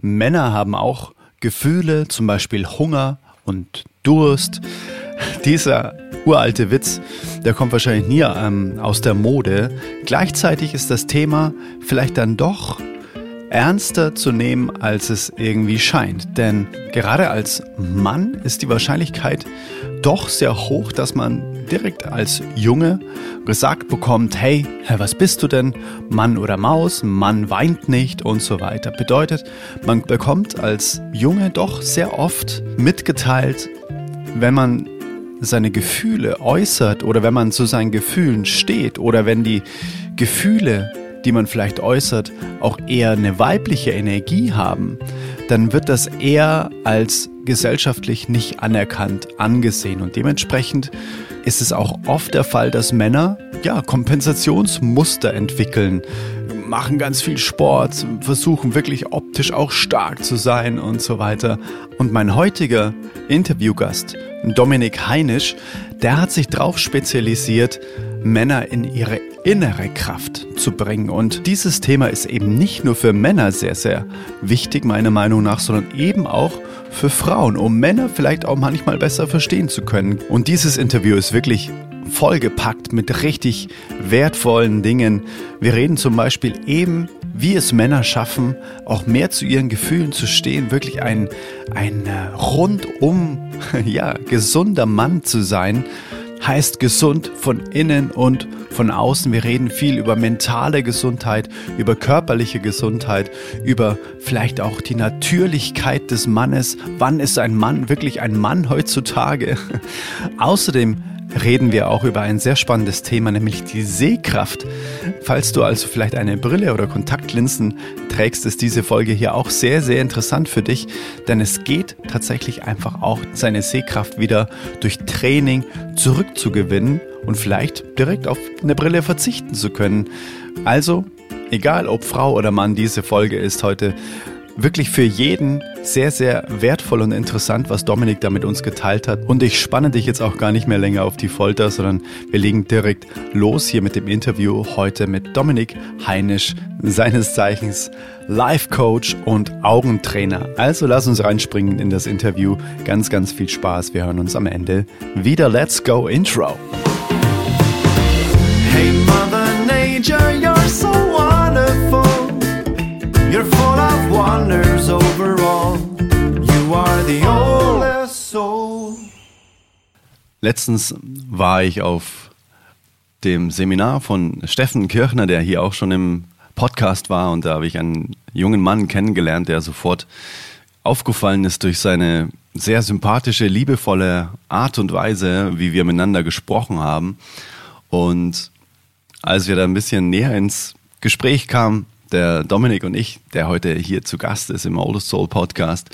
Männer haben auch Gefühle, zum Beispiel Hunger und Durst. Dieser uralte Witz, der kommt wahrscheinlich nie ähm, aus der Mode. Gleichzeitig ist das Thema vielleicht dann doch ernster zu nehmen, als es irgendwie scheint. Denn gerade als Mann ist die Wahrscheinlichkeit doch sehr hoch, dass man direkt als Junge gesagt bekommt, hey, was bist du denn? Mann oder Maus, Mann weint nicht und so weiter. Bedeutet, man bekommt als Junge doch sehr oft mitgeteilt, wenn man seine Gefühle äußert oder wenn man zu seinen Gefühlen steht oder wenn die Gefühle die man vielleicht äußert, auch eher eine weibliche Energie haben, dann wird das eher als gesellschaftlich nicht anerkannt angesehen. Und dementsprechend ist es auch oft der Fall, dass Männer ja, Kompensationsmuster entwickeln, machen ganz viel Sport, versuchen wirklich optisch auch stark zu sein und so weiter. Und mein heutiger Interviewgast, Dominik Heinisch, der hat sich darauf spezialisiert, Männer in ihre innere Kraft zu bringen. Und dieses Thema ist eben nicht nur für Männer sehr, sehr wichtig, meiner Meinung nach, sondern eben auch für Frauen, um Männer vielleicht auch manchmal besser verstehen zu können. Und dieses Interview ist wirklich vollgepackt mit richtig wertvollen Dingen. Wir reden zum Beispiel eben, wie es Männer schaffen, auch mehr zu ihren Gefühlen zu stehen, wirklich ein, ein äh, rundum ja, gesunder Mann zu sein heißt gesund von innen und von außen. Wir reden viel über mentale Gesundheit, über körperliche Gesundheit, über vielleicht auch die Natürlichkeit des Mannes. Wann ist ein Mann wirklich ein Mann heutzutage? Außerdem reden wir auch über ein sehr spannendes Thema, nämlich die Sehkraft. Falls du also vielleicht eine Brille oder Kontaktlinsen trägst, ist diese Folge hier auch sehr, sehr interessant für dich, denn es geht tatsächlich einfach auch, seine Sehkraft wieder durch Training zurückzugewinnen und vielleicht direkt auf eine Brille verzichten zu können. Also, egal ob Frau oder Mann, diese Folge ist heute wirklich für jeden sehr, sehr wertvoll und interessant, was Dominik da mit uns geteilt hat. Und ich spanne dich jetzt auch gar nicht mehr länger auf die Folter, sondern wir legen direkt los hier mit dem Interview heute mit Dominik Heinisch, seines Zeichens Life Coach und Augentrainer. Also lass uns reinspringen in das Interview. Ganz, ganz viel Spaß. Wir hören uns am Ende wieder. Let's go Intro. Hey Mother Nature, full of wonders overall. You are the oldest soul. Letztens war ich auf dem Seminar von Steffen Kirchner, der hier auch schon im Podcast war, und da habe ich einen jungen Mann kennengelernt, der sofort aufgefallen ist durch seine sehr sympathische, liebevolle Art und Weise, wie wir miteinander gesprochen haben. Und als wir da ein bisschen näher ins Gespräch kamen, der Dominik und ich, der heute hier zu Gast ist im Oldest Soul Podcast,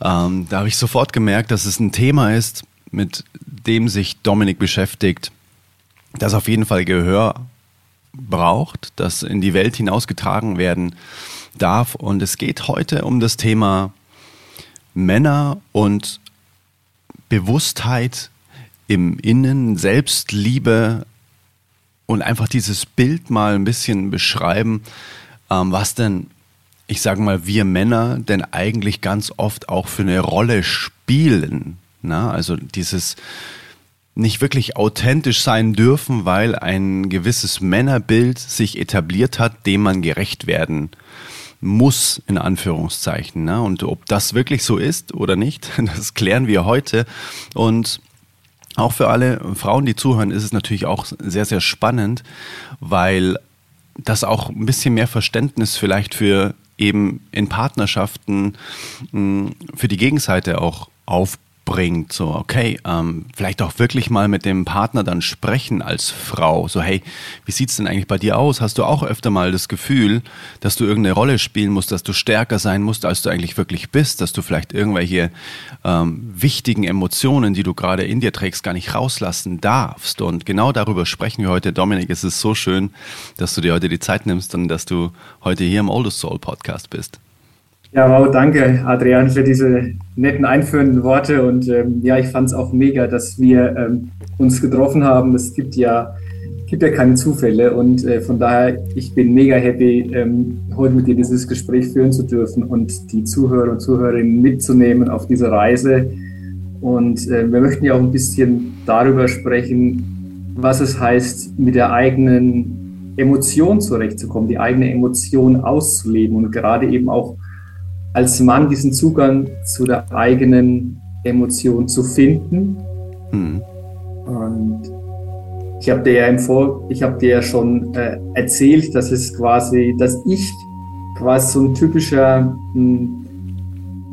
ähm, da habe ich sofort gemerkt, dass es ein Thema ist, mit dem sich Dominik beschäftigt, das auf jeden Fall Gehör braucht, das in die Welt hinausgetragen werden darf. Und es geht heute um das Thema Männer und Bewusstheit im Innen, Selbstliebe, und einfach dieses Bild mal ein bisschen beschreiben, ähm, was denn, ich sage mal, wir Männer denn eigentlich ganz oft auch für eine Rolle spielen. Na? Also dieses nicht wirklich authentisch sein dürfen, weil ein gewisses Männerbild sich etabliert hat, dem man gerecht werden muss, in Anführungszeichen. Ne? Und ob das wirklich so ist oder nicht, das klären wir heute. Und auch für alle Frauen, die zuhören, ist es natürlich auch sehr, sehr spannend, weil das auch ein bisschen mehr Verständnis vielleicht für eben in Partnerschaften hm, für die Gegenseite auch aufbaut bringt. So, okay, ähm, vielleicht auch wirklich mal mit dem Partner dann sprechen als Frau. So, hey, wie sieht's denn eigentlich bei dir aus? Hast du auch öfter mal das Gefühl, dass du irgendeine Rolle spielen musst, dass du stärker sein musst, als du eigentlich wirklich bist, dass du vielleicht irgendwelche ähm, wichtigen Emotionen, die du gerade in dir trägst, gar nicht rauslassen darfst? Und genau darüber sprechen wir heute. Dominik, es ist so schön, dass du dir heute die Zeit nimmst und dass du heute hier im Oldest Soul Podcast bist. Ja, wow, danke Adrian für diese netten einführenden Worte und ähm, ja, ich fand es auch mega, dass wir ähm, uns getroffen haben. Es gibt ja gibt ja keine Zufälle und äh, von daher, ich bin mega happy, ähm, heute mit dir dieses Gespräch führen zu dürfen und die Zuhörer und Zuhörerinnen mitzunehmen auf diese Reise. Und äh, wir möchten ja auch ein bisschen darüber sprechen, was es heißt, mit der eigenen Emotion zurechtzukommen, die eigene Emotion auszuleben und gerade eben auch als Mann diesen Zugang zu der eigenen Emotion zu finden. Mhm. Und ich habe dir ja im Vor ich habe dir ja schon äh, erzählt, dass es quasi, dass ich quasi so ein typischer hm,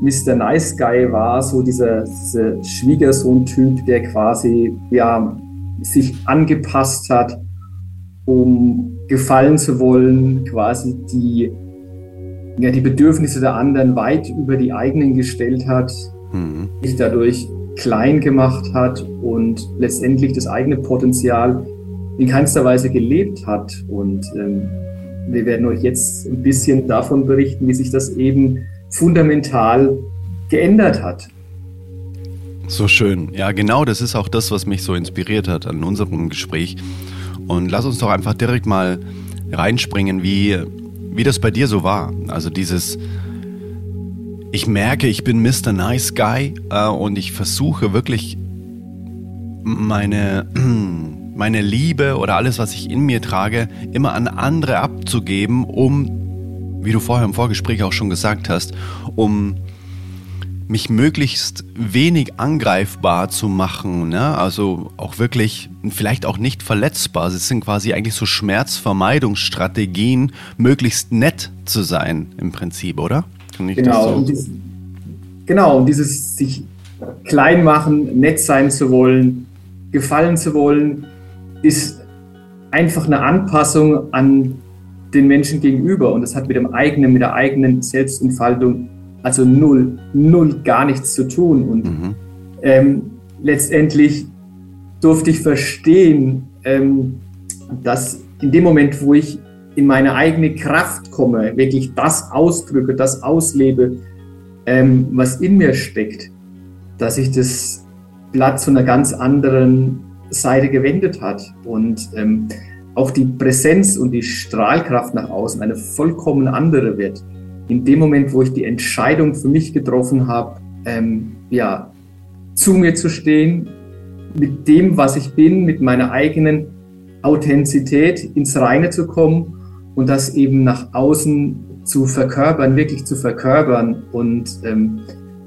Mr. Nice Guy war, so dieser, dieser Schwiegersohn-Typ, der quasi ja sich angepasst hat, um gefallen zu wollen, quasi die ja, die Bedürfnisse der anderen weit über die eigenen gestellt hat, mhm. sich dadurch klein gemacht hat und letztendlich das eigene Potenzial in keinster Weise gelebt hat. Und ähm, wir werden euch jetzt ein bisschen davon berichten, wie sich das eben fundamental geändert hat. So schön. Ja, genau das ist auch das, was mich so inspiriert hat an unserem Gespräch. Und lass uns doch einfach direkt mal reinspringen, wie, wie das bei dir so war. Also dieses, ich merke, ich bin Mr. Nice Guy äh, und ich versuche wirklich meine, meine Liebe oder alles, was ich in mir trage, immer an andere abzugeben, um, wie du vorher im Vorgespräch auch schon gesagt hast, um mich möglichst wenig angreifbar zu machen, ne? also auch wirklich vielleicht auch nicht verletzbar. Es sind quasi eigentlich so Schmerzvermeidungsstrategien, möglichst nett zu sein im Prinzip, oder? genau, so? und dies, genau, und dieses sich klein machen, nett sein zu wollen, gefallen zu wollen, ist einfach eine Anpassung an den Menschen gegenüber. Und das hat mit dem eigenen, mit der eigenen Selbstentfaltung also null, null gar nichts zu tun. Und mhm. ähm, letztendlich durfte ich verstehen, ähm, dass in dem Moment, wo ich in meine eigene Kraft komme, wirklich das ausdrücke, das auslebe, ähm, was in mir steckt, dass sich das Blatt zu einer ganz anderen Seite gewendet hat und ähm, auch die Präsenz und die Strahlkraft nach außen eine vollkommen andere wird. In dem Moment, wo ich die Entscheidung für mich getroffen habe, ähm, ja, zu mir zu stehen, mit dem, was ich bin, mit meiner eigenen Authentizität ins Reine zu kommen und das eben nach außen zu verkörpern, wirklich zu verkörpern. Und ähm,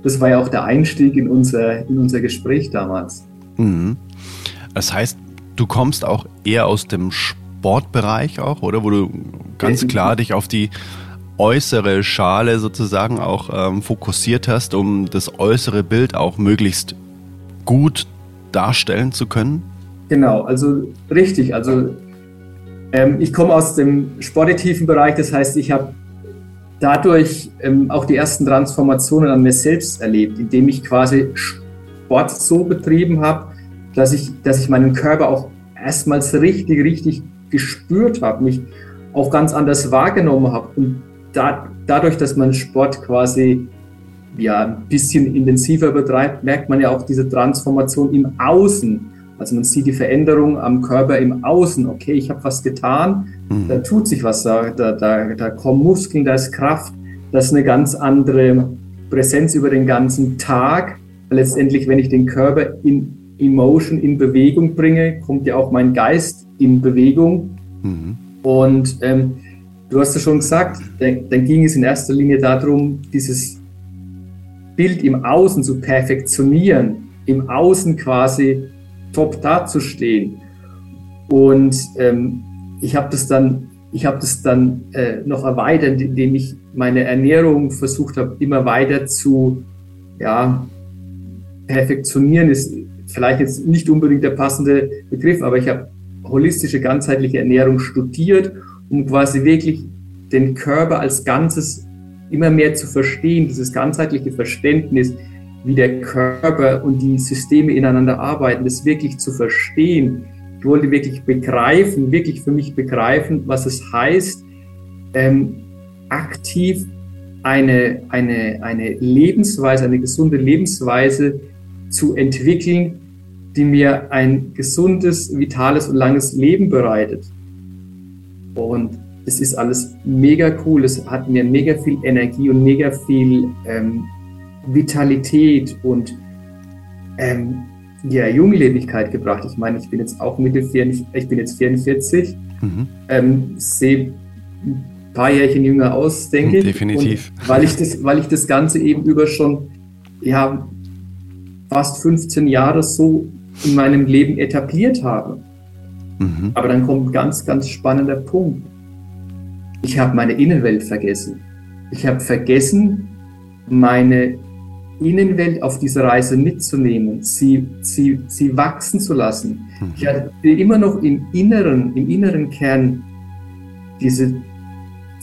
das war ja auch der Einstieg in unser, in unser Gespräch damals. Mhm. Das heißt, du kommst auch eher aus dem Sportbereich auch, oder? Wo du ganz klar dich auf die äußere Schale sozusagen auch ähm, fokussiert hast, um das äußere Bild auch möglichst gut darstellen zu können? Genau, also richtig. Also ähm, ich komme aus dem sportitiven Bereich, das heißt, ich habe dadurch ähm, auch die ersten Transformationen an mir selbst erlebt, indem ich quasi Sport so betrieben habe, dass ich, dass ich meinen Körper auch erstmals richtig, richtig gespürt habe, mich auch ganz anders wahrgenommen habe. Und da, dadurch, dass man Sport quasi ja, ein bisschen intensiver betreibt, merkt man ja auch diese Transformation im Außen. Also man sieht die Veränderung am Körper im Außen. Okay, ich habe was getan, mhm. da tut sich was, da, da, da kommen Muskeln, da ist Kraft, das ist eine ganz andere Präsenz über den ganzen Tag. Letztendlich, wenn ich den Körper in Emotion, in Bewegung bringe, kommt ja auch mein Geist in Bewegung. Mhm. Und ähm, du hast ja schon gesagt, dann, ging es in erster Linie darum, dieses Bild im Außen zu perfektionieren, im Außen quasi top dazustehen. Und ähm, ich habe das dann, ich habe das dann äh, noch erweitert, indem ich meine Ernährung versucht habe, immer weiter zu ja, perfektionieren. Ist vielleicht jetzt nicht unbedingt der passende Begriff, aber ich habe holistische, ganzheitliche Ernährung studiert, um quasi wirklich den Körper als Ganzes immer mehr zu verstehen, dieses ganzheitliche Verständnis, wie der Körper und die Systeme ineinander arbeiten, das wirklich zu verstehen. Ich wollte wirklich begreifen, wirklich für mich begreifen, was es heißt, ähm, aktiv eine, eine, eine Lebensweise, eine gesunde Lebensweise zu entwickeln, die mir ein gesundes, vitales und langes Leben bereitet. Und es ist alles mega cool. Es hat mir mega viel Energie und mega viel ähm, Vitalität und ähm, ja, Junglebigkeit gebracht. Ich meine, ich bin jetzt auch Mitte 44, ich bin jetzt 44, mhm. ähm, sehe ein paar Jährchen jünger aus, denke ich. Definitiv. Und weil ich das, weil ich das Ganze eben über schon ja, fast 15 Jahre so in meinem Leben etabliert habe. Mhm. Aber dann kommt ein ganz, ganz spannender Punkt. Ich habe meine Innenwelt vergessen. Ich habe vergessen, meine Innenwelt auf dieser Reise mitzunehmen, sie, sie, sie wachsen zu lassen. Mhm. Ich hatte immer noch im Inneren, im inneren Kern diese,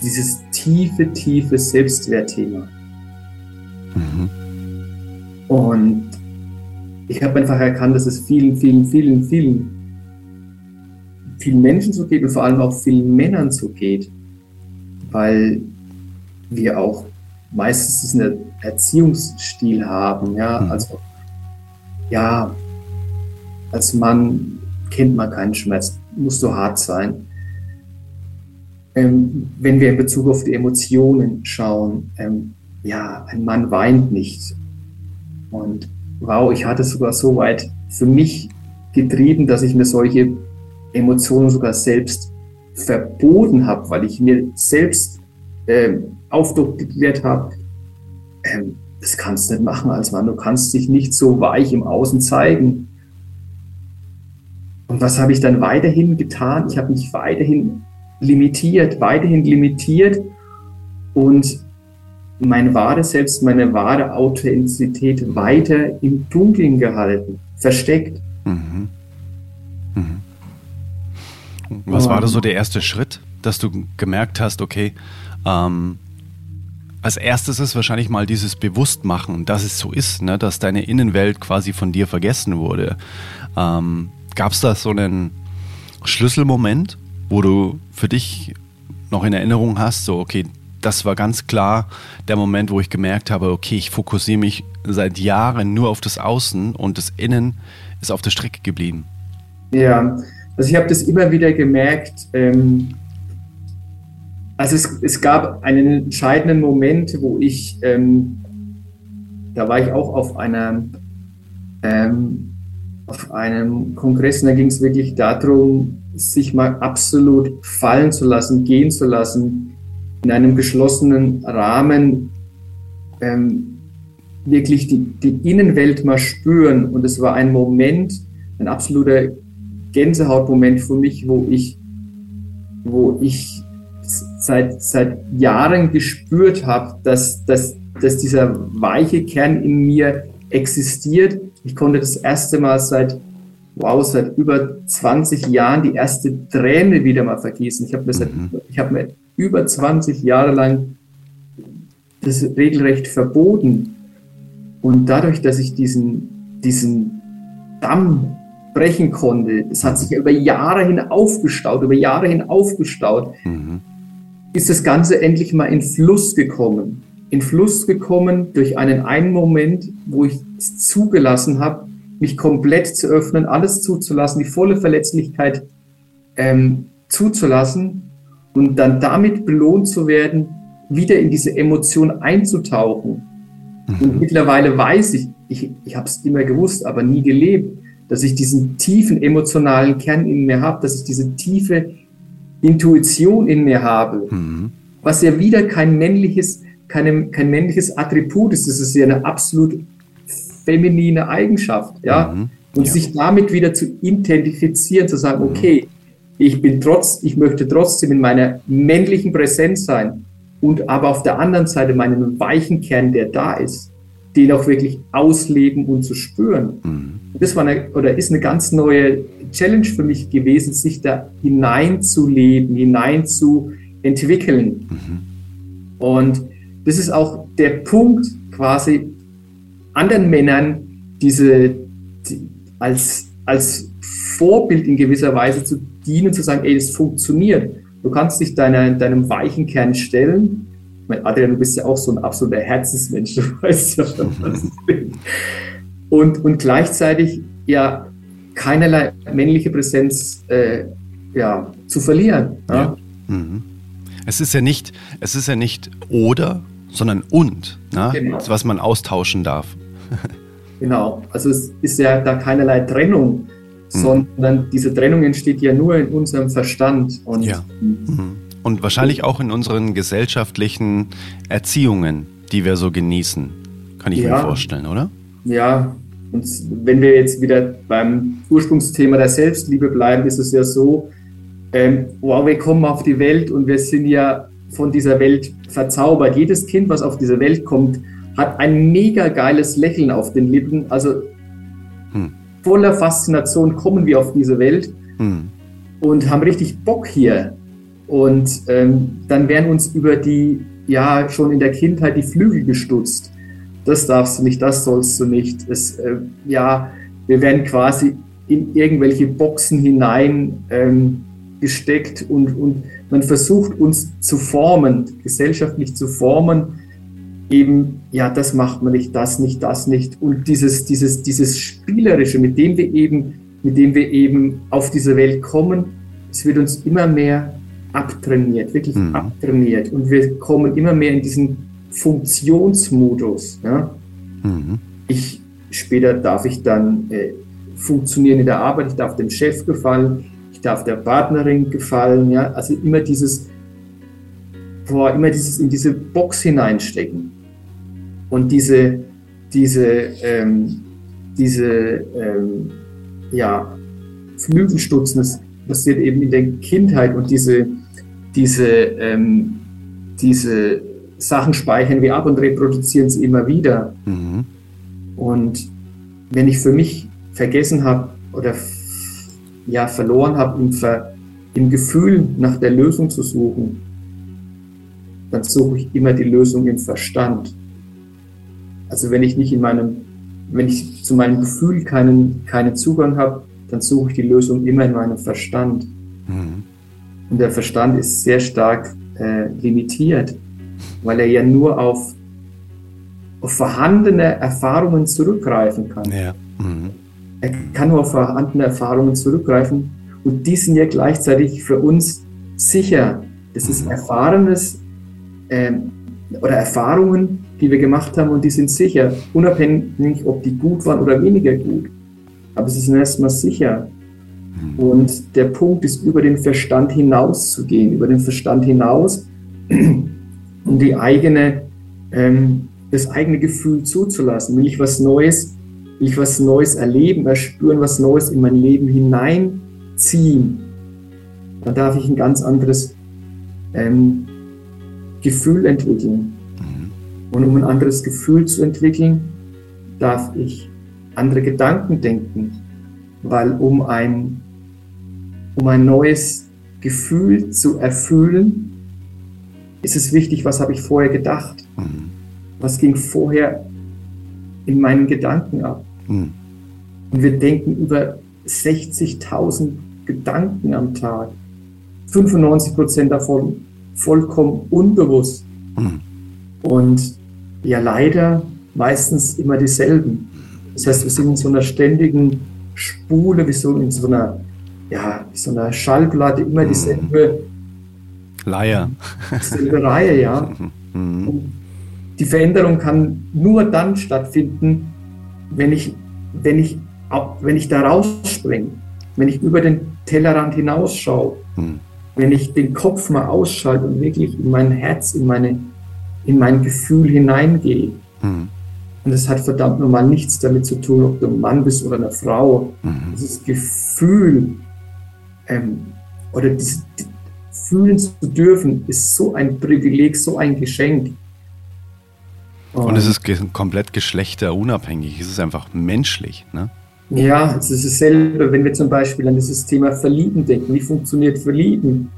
dieses tiefe, tiefe Selbstwertthema. Mhm. Und ich habe einfach erkannt, dass es vielen, vielen, vielen, vielen, vielen Menschen so geht und vor allem auch vielen Männern so geht, weil wir auch meistens einen Erziehungsstil haben, ja, mhm. also ja, als Mann kennt man keinen Schmerz, muss so hart sein. Ähm, wenn wir in Bezug auf die Emotionen schauen, ähm, ja, ein Mann weint nicht. Und wow, ich hatte sogar so weit für mich getrieben, dass ich mir solche Emotionen sogar selbst verboten habe, weil ich mir selbst äh, aufdoktriert habe, ähm, das kannst du nicht machen als Mann, du kannst dich nicht so weich im Außen zeigen. Und was habe ich dann weiterhin getan? Ich habe mich weiterhin limitiert, weiterhin limitiert und mein wahres Selbst, meine wahre Authentizität weiter im Dunkeln gehalten, versteckt. Mhm. Mhm. Was war da so der erste Schritt, dass du gemerkt hast, okay, ähm, als erstes ist wahrscheinlich mal dieses Bewusstmachen, dass es so ist, ne, dass deine Innenwelt quasi von dir vergessen wurde. Ähm, Gab es da so einen Schlüsselmoment, wo du für dich noch in Erinnerung hast, so, okay, das war ganz klar der Moment, wo ich gemerkt habe, okay, ich fokussiere mich seit Jahren nur auf das Außen und das Innen ist auf der Strecke geblieben. Ja, also ich habe das immer wieder gemerkt. Ähm, also es, es, gab einen entscheidenden Moment, wo ich, ähm, da war ich auch auf einer ähm, auf einem Kongress und da ging es wirklich darum, sich mal absolut fallen zu lassen, gehen zu lassen, in einem geschlossenen Rahmen ähm, wirklich die, die Innenwelt mal spüren. Und es war ein Moment, ein absoluter Gänsehautmoment für mich, wo ich, wo ich seit, seit Jahren gespürt habe, dass, dass, dass dieser weiche Kern in mir existiert. Ich konnte das erste Mal seit, wow, seit über 20 Jahren die erste Träne wieder mal vergießen. Ich habe mir, mhm. hab mir über 20 Jahre lang das regelrecht verboten. Und dadurch, dass ich diesen, diesen Damm brechen konnte, das hat sich über Jahre hin aufgestaut, über Jahre hin aufgestaut, mhm. ist das Ganze endlich mal in Fluss gekommen. In Fluss gekommen durch einen einen Moment, wo ich es zugelassen habe, mich komplett zu öffnen, alles zuzulassen, die volle Verletzlichkeit ähm, zuzulassen und dann damit belohnt zu werden, wieder in diese Emotion einzutauchen. Mhm. Und mittlerweile weiß ich, ich, ich habe es immer gewusst, aber nie gelebt, dass ich diesen tiefen emotionalen Kern in mir habe, dass ich diese tiefe Intuition in mir habe, mhm. was ja wieder kein männliches, keine, kein männliches Attribut ist. Das ist ja eine absolut feminine Eigenschaft, ja. Mhm. Und ja. sich damit wieder zu identifizieren, zu sagen, mhm. okay, ich bin trotz, ich möchte trotzdem in meiner männlichen Präsenz sein und aber auf der anderen Seite meinen weichen Kern, der da ist, den auch wirklich ausleben und zu spüren. Das war eine, oder ist eine ganz neue Challenge für mich gewesen, sich da hineinzuleben, hineinzuentwickeln. Mhm. Und das ist auch der Punkt, quasi anderen Männern diese die, als, als Vorbild in gewisser Weise zu dienen, zu sagen, ey, das funktioniert. Du kannst dich deiner, deinem weichen Kern stellen. Ich meine, Adrian, du bist ja auch so ein absoluter Herzensmensch, du weißt ja schon, was ich bin. Und, und gleichzeitig ja keinerlei männliche Präsenz äh, ja, zu verlieren. Ja? Ja. Mhm. Es ist ja nicht, es ist ja nicht oder, sondern und, ne? genau. was man austauschen darf. genau, also es ist ja da keinerlei Trennung, mhm. sondern diese Trennung entsteht ja nur in unserem Verstand. Und, ja. Mhm. und wahrscheinlich auch in unseren gesellschaftlichen Erziehungen, die wir so genießen, kann ich ja. mir vorstellen, oder? Ja, und wenn wir jetzt wieder beim Ursprungsthema der Selbstliebe bleiben, ist es ja so, ähm, wow, wir kommen auf die Welt und wir sind ja von dieser Welt verzaubert. Jedes Kind, was auf diese Welt kommt, hat ein mega geiles Lächeln auf den Lippen. Also hm. voller Faszination kommen wir auf diese Welt hm. und haben richtig Bock hier. Und ähm, dann werden uns über die, ja, schon in der Kindheit die Flügel gestutzt. Das darfst du nicht, das sollst du nicht. Es, äh, ja, wir werden quasi in irgendwelche Boxen hinein ähm, gesteckt und, und man versucht uns zu formen, gesellschaftlich zu formen, eben, ja, das macht man nicht, das nicht, das nicht. Und dieses, dieses, dieses Spielerische, mit dem wir eben, mit dem wir eben auf diese Welt kommen, es wird uns immer mehr abtrainiert, wirklich mhm. abtrainiert. Und wir kommen immer mehr in diesen Funktionsmodus. Ja? Mhm. Ich, später darf ich dann äh, funktionieren in der Arbeit, ich darf dem Chef gefallen, darf der Partnerin gefallen, ja, also immer dieses, boah, immer dieses in diese Box hineinstecken und diese, diese, ähm, diese, ähm, ja, Flügelstutzen, das passiert eben in der Kindheit und diese, diese, ähm, diese Sachen speichern wir ab und reproduzieren sie immer wieder. Mhm. Und wenn ich für mich vergessen habe oder ja verloren habe, im, Ver, im Gefühl nach der Lösung zu suchen, dann suche ich immer die Lösung im Verstand. Also wenn ich nicht in meinem, wenn ich zu meinem Gefühl keinen, keinen Zugang habe, dann suche ich die Lösung immer in meinem Verstand. Mhm. Und der Verstand ist sehr stark äh, limitiert, weil er ja nur auf, auf vorhandene Erfahrungen zurückgreifen kann. Ja. Mhm. Er kann nur auf vorhandene Erfahrungen zurückgreifen und die sind ja gleichzeitig für uns sicher. Das ist Erfahrenes äh, oder Erfahrungen, die wir gemacht haben und die sind sicher, unabhängig, ob die gut waren oder weniger gut. Aber sie sind erstmal sicher. Und der Punkt ist, über den Verstand hinaus zu gehen, über den Verstand hinaus, um die eigene, ähm, das eigene Gefühl zuzulassen. Will ich was Neues will ich was Neues erleben, erspüren, was Neues in mein Leben hineinziehen, dann darf ich ein ganz anderes ähm, Gefühl entwickeln. Mhm. Und um ein anderes Gefühl zu entwickeln, darf ich andere Gedanken denken, weil um ein, um ein neues Gefühl zu erfüllen, ist es wichtig, was habe ich vorher gedacht? Mhm. Was ging vorher in meinen Gedanken ab? Mhm. Und wir denken über 60.000 Gedanken am Tag. 95 Prozent davon vollkommen unbewusst. Mhm. Und ja, leider meistens immer dieselben. Das heißt, wir sind in so einer ständigen Spule, wie so in so einer, ja, so einer Schallplatte, immer hm. dieselbe Leier. Dieselbe Reihe, ja. Mhm. die Veränderung kann nur dann stattfinden, wenn ich, wenn ich, wenn ich da rausspringe, wenn ich über den Tellerrand hinausschaue, hm. wenn ich den Kopf mal ausschalte und wirklich in mein Herz, in, meine, in mein Gefühl hineingehe. Hm. Und das hat verdammt normal nichts damit zu tun, ob du ein Mann bist oder eine Frau. Mhm. Dieses Gefühl ähm, oder dieses, fühlen zu dürfen, ist so ein Privileg, so ein Geschenk. Und es ist komplett geschlechterunabhängig, es ist einfach menschlich. Ne? Ja, es ist dasselbe, wenn wir zum Beispiel an dieses Thema Verlieben denken. Wie funktioniert Verlieben?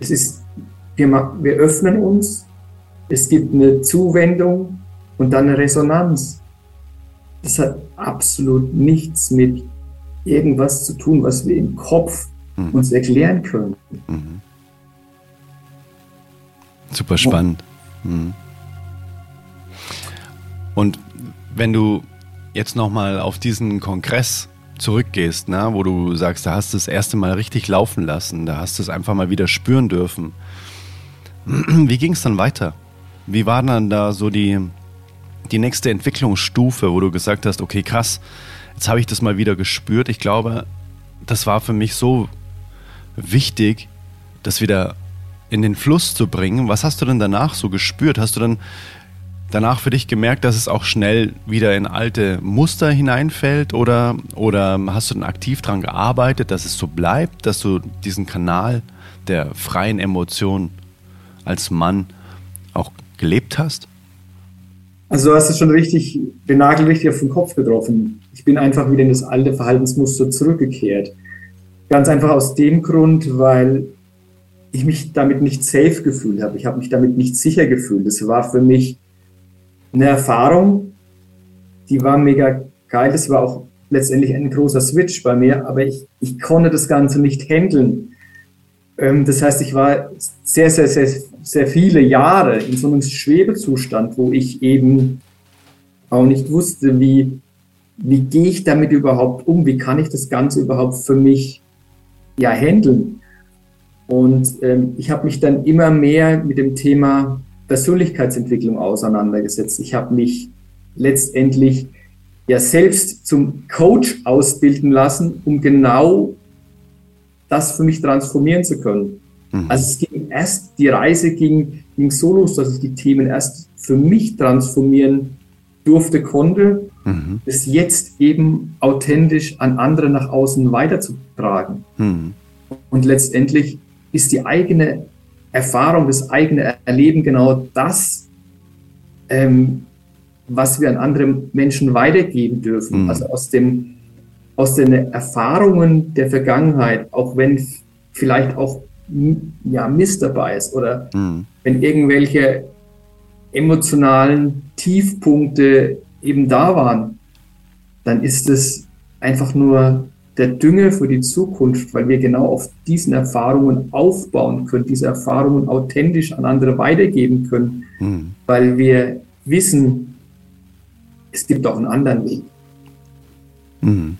Es ist, wir, wir öffnen uns, es gibt eine Zuwendung und dann eine Resonanz. Das hat absolut nichts mit irgendwas zu tun, was wir im Kopf mhm. uns erklären können. Mhm. Super spannend. Mhm. Und wenn du jetzt nochmal auf diesen Kongress zurückgehst, ne? wo du sagst, da hast du das erste Mal richtig laufen lassen, da hast du es einfach mal wieder spüren dürfen. Wie ging es dann weiter? Wie war dann da so die, die nächste Entwicklungsstufe, wo du gesagt hast, okay, krass, jetzt habe ich das mal wieder gespürt. Ich glaube, das war für mich so wichtig, das wieder in den Fluss zu bringen. Was hast du denn danach so gespürt? Hast du dann danach für dich gemerkt, dass es auch schnell wieder in alte Muster hineinfällt oder, oder hast du dann aktiv daran gearbeitet, dass es so bleibt, dass du diesen Kanal der freien Emotion als Mann auch gelebt hast? Also du hast es schon richtig, den Nagel richtig auf den Kopf getroffen. Ich bin einfach wieder in das alte Verhaltensmuster zurückgekehrt. Ganz einfach aus dem Grund, weil ich mich damit nicht safe gefühlt habe. Ich habe mich damit nicht sicher gefühlt. Es war für mich eine Erfahrung, die war mega geil. Das war auch letztendlich ein großer Switch bei mir, aber ich, ich konnte das Ganze nicht handeln. Ähm, das heißt, ich war sehr, sehr, sehr, sehr viele Jahre in so einem Schwebezustand, wo ich eben auch nicht wusste, wie, wie gehe ich damit überhaupt um, wie kann ich das Ganze überhaupt für mich ja handeln. Und ähm, ich habe mich dann immer mehr mit dem Thema Persönlichkeitsentwicklung auseinandergesetzt. Ich habe mich letztendlich ja selbst zum Coach ausbilden lassen, um genau das für mich transformieren zu können. Mhm. Also es ging erst, die Reise ging, ging so los, dass ich die Themen erst für mich transformieren durfte, konnte, mhm. es jetzt eben authentisch an andere nach außen weiterzutragen. Mhm. Und letztendlich ist die eigene Erfahrung, das eigene Erleben genau das, ähm, was wir an andere Menschen weitergeben dürfen. Mhm. Also aus, dem, aus den Erfahrungen der Vergangenheit, auch wenn vielleicht auch ja, Mist dabei ist oder mhm. wenn irgendwelche emotionalen Tiefpunkte eben da waren, dann ist es einfach nur der Dünger für die Zukunft, weil wir genau auf diesen Erfahrungen aufbauen können, diese Erfahrungen authentisch an andere weitergeben können, mhm. weil wir wissen, es gibt auch einen anderen Weg. Mhm.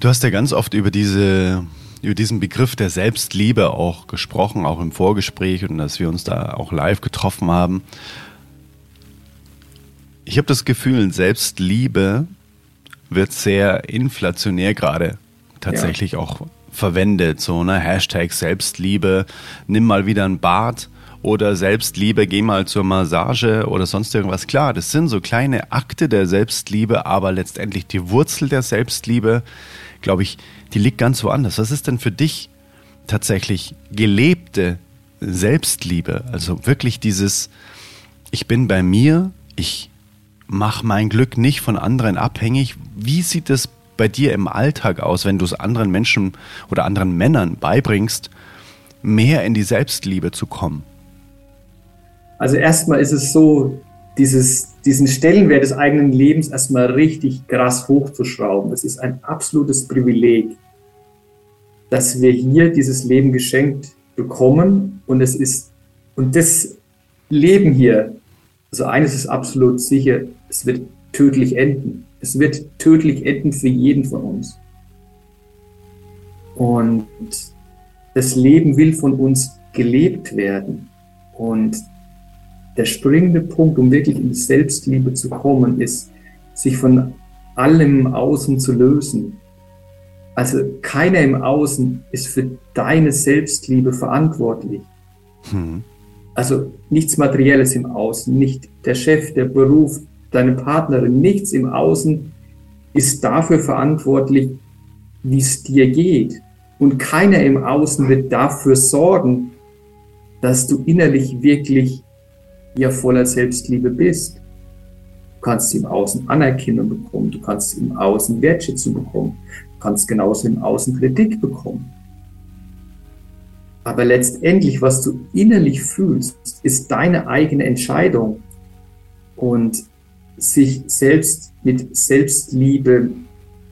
Du hast ja ganz oft über diese über diesen Begriff der Selbstliebe auch gesprochen, auch im Vorgespräch und dass wir uns da auch live getroffen haben. Ich habe das Gefühl, Selbstliebe wird sehr inflationär gerade tatsächlich ja. auch verwendet. So, ne? Hashtag Selbstliebe, nimm mal wieder ein Bad oder Selbstliebe, geh mal zur Massage oder sonst irgendwas. Klar, das sind so kleine Akte der Selbstliebe, aber letztendlich die Wurzel der Selbstliebe, glaube ich, die liegt ganz woanders. Was ist denn für dich tatsächlich gelebte Selbstliebe? Also wirklich dieses, ich bin bei mir, ich mach mein Glück nicht von anderen abhängig. Wie sieht es bei dir im Alltag aus, wenn du es anderen Menschen oder anderen Männern beibringst, mehr in die Selbstliebe zu kommen? Also erstmal ist es so, dieses, diesen Stellenwert des eigenen Lebens erstmal richtig krass hochzuschrauben. Das ist ein absolutes Privileg, dass wir hier dieses Leben geschenkt bekommen und es ist, und das Leben hier, also eines ist absolut sicher, es wird tödlich enden. Es wird tödlich enden für jeden von uns. Und das Leben will von uns gelebt werden. Und der springende Punkt, um wirklich in die Selbstliebe zu kommen, ist, sich von allem Außen zu lösen. Also keiner im Außen ist für deine Selbstliebe verantwortlich. Hm. Also nichts Materielles im Außen, nicht der Chef, der Beruf, deine Partnerin, nichts im Außen ist dafür verantwortlich, wie es dir geht. Und keiner im Außen wird dafür sorgen, dass du innerlich wirklich ja voller Selbstliebe bist. Du kannst im Außen Anerkennung bekommen, du kannst im Außen Wertschätzung bekommen, du kannst genauso im Außen Kritik bekommen. Aber letztendlich, was du innerlich fühlst, ist deine eigene Entscheidung. Und sich selbst mit Selbstliebe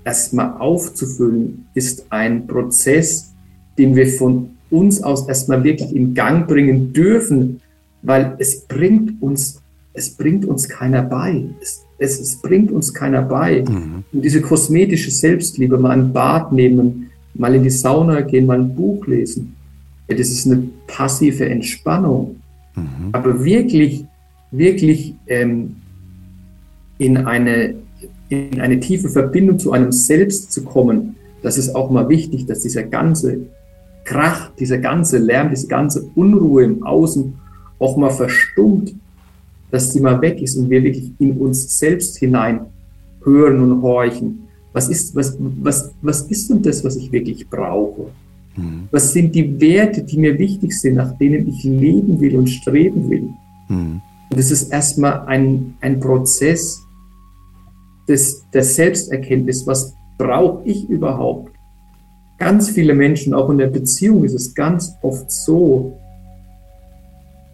erstmal aufzufüllen, ist ein Prozess, den wir von uns aus erstmal wirklich in Gang bringen dürfen, weil es bringt uns es bringt uns keiner bei. Es, es, es bringt uns keiner bei. Mhm. Und diese kosmetische Selbstliebe, mal ein Bad nehmen, mal in die Sauna gehen, mal ein Buch lesen, das ist eine passive Entspannung. Mhm. Aber wirklich, wirklich ähm, in, eine, in eine tiefe Verbindung zu einem Selbst zu kommen, das ist auch mal wichtig, dass dieser ganze Krach, dieser ganze Lärm, diese ganze Unruhe im Außen auch mal verstummt, dass die mal weg ist und wir wirklich in uns selbst hinein hören und horchen. Was ist, was, was, was ist denn das, was ich wirklich brauche? Mhm. Was sind die Werte, die mir wichtig sind, nach denen ich leben will und streben will? Mhm. Und es ist erstmal ein, ein Prozess des, der Selbsterkenntnis. Was brauche ich überhaupt? Ganz viele Menschen, auch in der Beziehung ist es ganz oft so,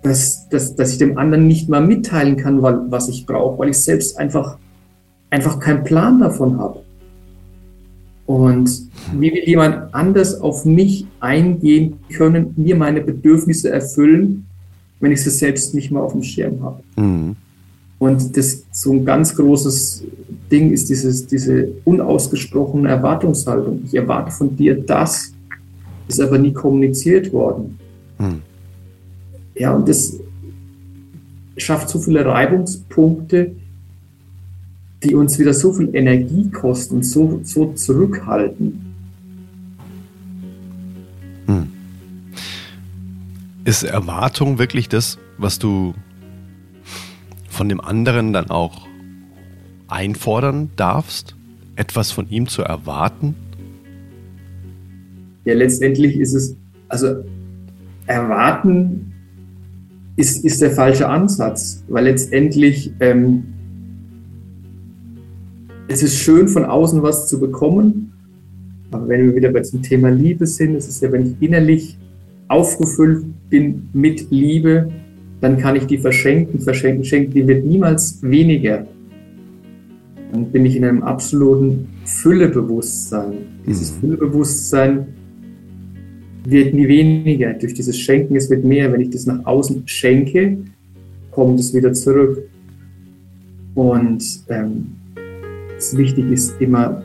dass, dass, dass ich dem anderen nicht mal mitteilen kann, was ich brauche, weil ich selbst einfach, einfach keinen Plan davon habe. Und wie will jemand anders auf mich eingehen können, mir meine Bedürfnisse erfüllen, wenn ich sie selbst nicht mal auf dem Schirm habe? Mhm. Und das so ein ganz großes Ding ist dieses, diese unausgesprochene Erwartungshaltung. Ich erwarte von dir das, ist aber nie kommuniziert worden. Mhm. Ja, und das schafft so viele Reibungspunkte, die uns wieder so viel Energie kosten, so, so zurückhalten. Hm. Ist Erwartung wirklich das, was du von dem anderen dann auch einfordern darfst, etwas von ihm zu erwarten? Ja, letztendlich ist es, also erwarten ist, ist der falsche Ansatz, weil letztendlich ähm, es ist schön, von außen was zu bekommen, aber wenn wir wieder bei diesem Thema Liebe sind, es ist ja, wenn ich innerlich aufgefüllt bin mit Liebe, dann kann ich die verschenken, verschenken, schenken, die wird niemals weniger. Dann bin ich in einem absoluten Füllebewusstsein. Dieses mhm. Füllebewusstsein wird nie weniger. Durch dieses Schenken, es wird mehr. Wenn ich das nach außen schenke, kommt es wieder zurück. Und ähm, es wichtig ist immer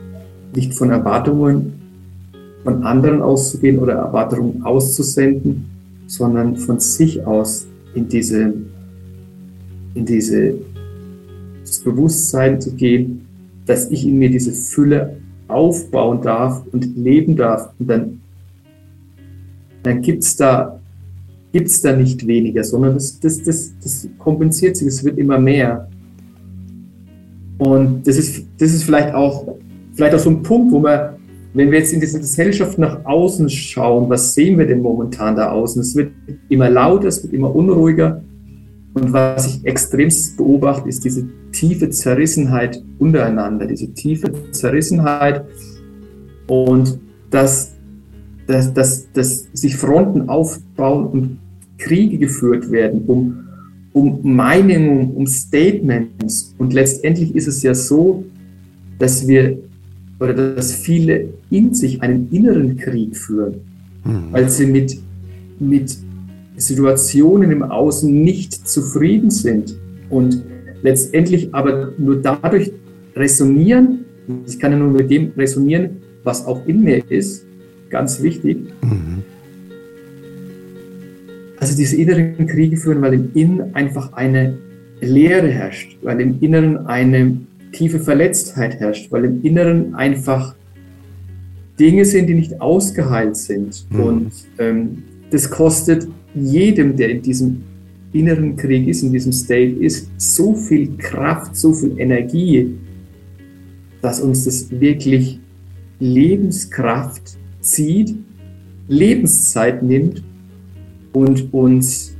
nicht von Erwartungen von anderen auszugehen oder Erwartungen auszusenden, sondern von sich aus in diese, in diese das Bewusstsein zu gehen, dass ich in mir diese Fülle aufbauen darf und leben darf. Und dann dann gibt es da, gibt's da nicht weniger, sondern das, das, das, das kompensiert sich, es wird immer mehr. Und das ist, das ist vielleicht auch, vielleicht auch so ein Punkt, wo wir, wenn wir jetzt in diese Gesellschaft nach außen schauen, was sehen wir denn momentan da außen? Es wird immer lauter, es wird immer unruhiger. Und was ich extremst beobachte, ist diese tiefe Zerrissenheit untereinander, diese tiefe Zerrissenheit und dass dass, dass, dass sich Fronten aufbauen und Kriege geführt werden, um, um Meinungen, um Statements. Und letztendlich ist es ja so, dass wir oder dass viele in sich einen inneren Krieg führen, mhm. weil sie mit, mit Situationen im Außen nicht zufrieden sind und letztendlich aber nur dadurch resonieren, ich kann ja nur mit dem resonieren, was auch in mir ist, ganz wichtig. Mhm. Also diese inneren Kriege führen, weil im Innen einfach eine Leere herrscht, weil im Inneren eine tiefe Verletztheit herrscht, weil im Inneren einfach Dinge sind, die nicht ausgeheilt sind. Mhm. Und ähm, das kostet jedem, der in diesem inneren Krieg ist, in diesem State ist, so viel Kraft, so viel Energie, dass uns das wirklich Lebenskraft zieht, Lebenszeit nimmt und uns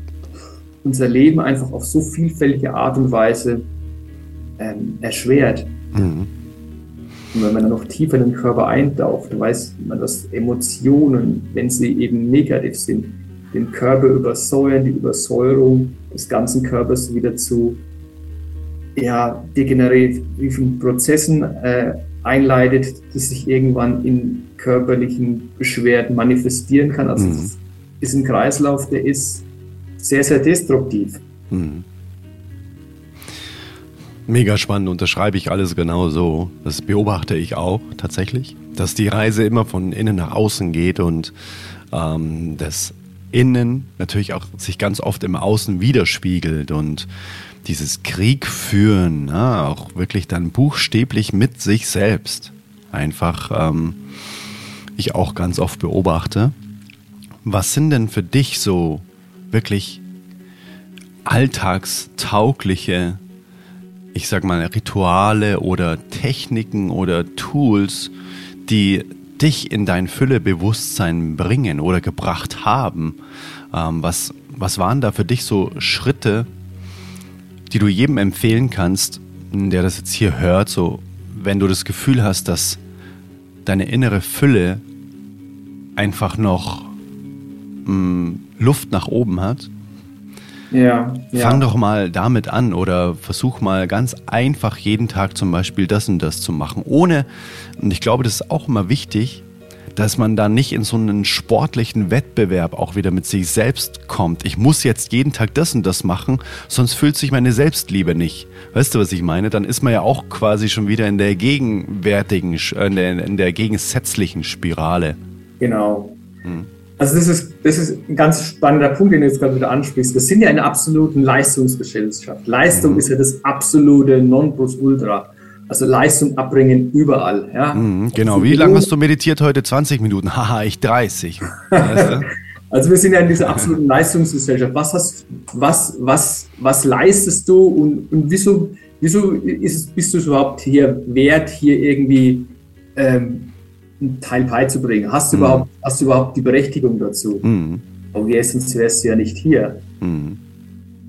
unser Leben einfach auf so vielfältige Art und Weise ähm, erschwert. Mhm. Und wenn man dann noch tiefer in den Körper eintaucht, dann weiß man, dass Emotionen, wenn sie eben negativ sind, den Körper übersäuern, die Übersäuerung des ganzen Körpers wieder zu ja, degenerativen Prozessen äh, einleitet, das sich irgendwann in körperlichen Beschwerden manifestieren kann. Also mhm. es ist ein Kreislauf, der ist sehr, sehr destruktiv. Mhm. Mega spannend, unterschreibe ich alles genau so. Das beobachte ich auch tatsächlich, dass die Reise immer von innen nach außen geht und ähm, das Innen natürlich auch sich ganz oft im Außen widerspiegelt und dieses Krieg führen, na, auch wirklich dann buchstäblich mit sich selbst einfach ähm, ich auch ganz oft beobachte. Was sind denn für dich so wirklich alltagstaugliche, ich sag mal, Rituale oder Techniken oder Tools, die dich in dein Füllebewusstsein bringen oder gebracht haben? Ähm, was, was waren da für dich so Schritte, die du jedem empfehlen kannst, der das jetzt hier hört, so wenn du das Gefühl hast, dass deine innere Fülle einfach noch mh, mm, Luft nach oben hat? Ja, ja. Fang doch mal damit an oder versuch mal ganz einfach jeden Tag zum Beispiel das und das zu machen. Ohne, und ich glaube, das ist auch immer wichtig, dass man da nicht in so einen sportlichen Wettbewerb auch wieder mit sich selbst kommt. Ich muss jetzt jeden Tag das und das machen, sonst fühlt sich meine Selbstliebe nicht. Weißt du, was ich meine? Dann ist man ja auch quasi schon wieder in der gegenwärtigen, äh, in der, in der gegensätzlichen Spirale. Genau. Hm. Also das ist, das ist ein ganz spannender Punkt, den du jetzt gerade wieder ansprichst. Wir sind ja in einer absoluten Leistungsgesellschaft. Leistung mhm. ist ja das absolute Nonplusultra. Also Leistung abbringen überall. Ja? Mhm, genau. Wie lange hast du meditiert heute? 20 Minuten. Haha, ich 30. also wir sind ja in dieser absoluten Leistungsgesellschaft. Was, hast, was, was, was leistest du und, und wieso, wieso ist, bist du überhaupt hier wert, hier irgendwie ähm, einen Teil beizubringen? Hast du, mhm. überhaupt, hast du überhaupt die Berechtigung dazu? Mhm. Okay, sonst wärst du ja nicht hier. Mhm.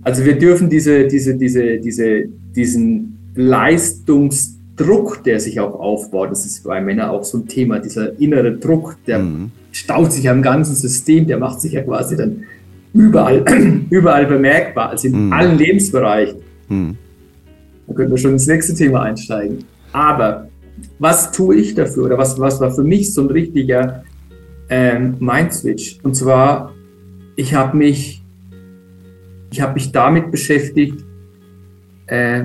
Also wir dürfen diese, diese, diese, diese, diesen Leistungsdruck, der sich auch aufbaut, das ist bei Männern auch so ein Thema, dieser innere Druck, der mhm. staut sich am ganzen System, der macht sich ja quasi dann überall, überall bemerkbar, also in mhm. allen Lebensbereichen. Mhm. Da könnten wir schon ins nächste Thema einsteigen. Aber was tue ich dafür oder was, was war für mich so ein richtiger ähm, Mind-Switch? Und zwar, ich habe mich, ich habe mich damit beschäftigt, äh,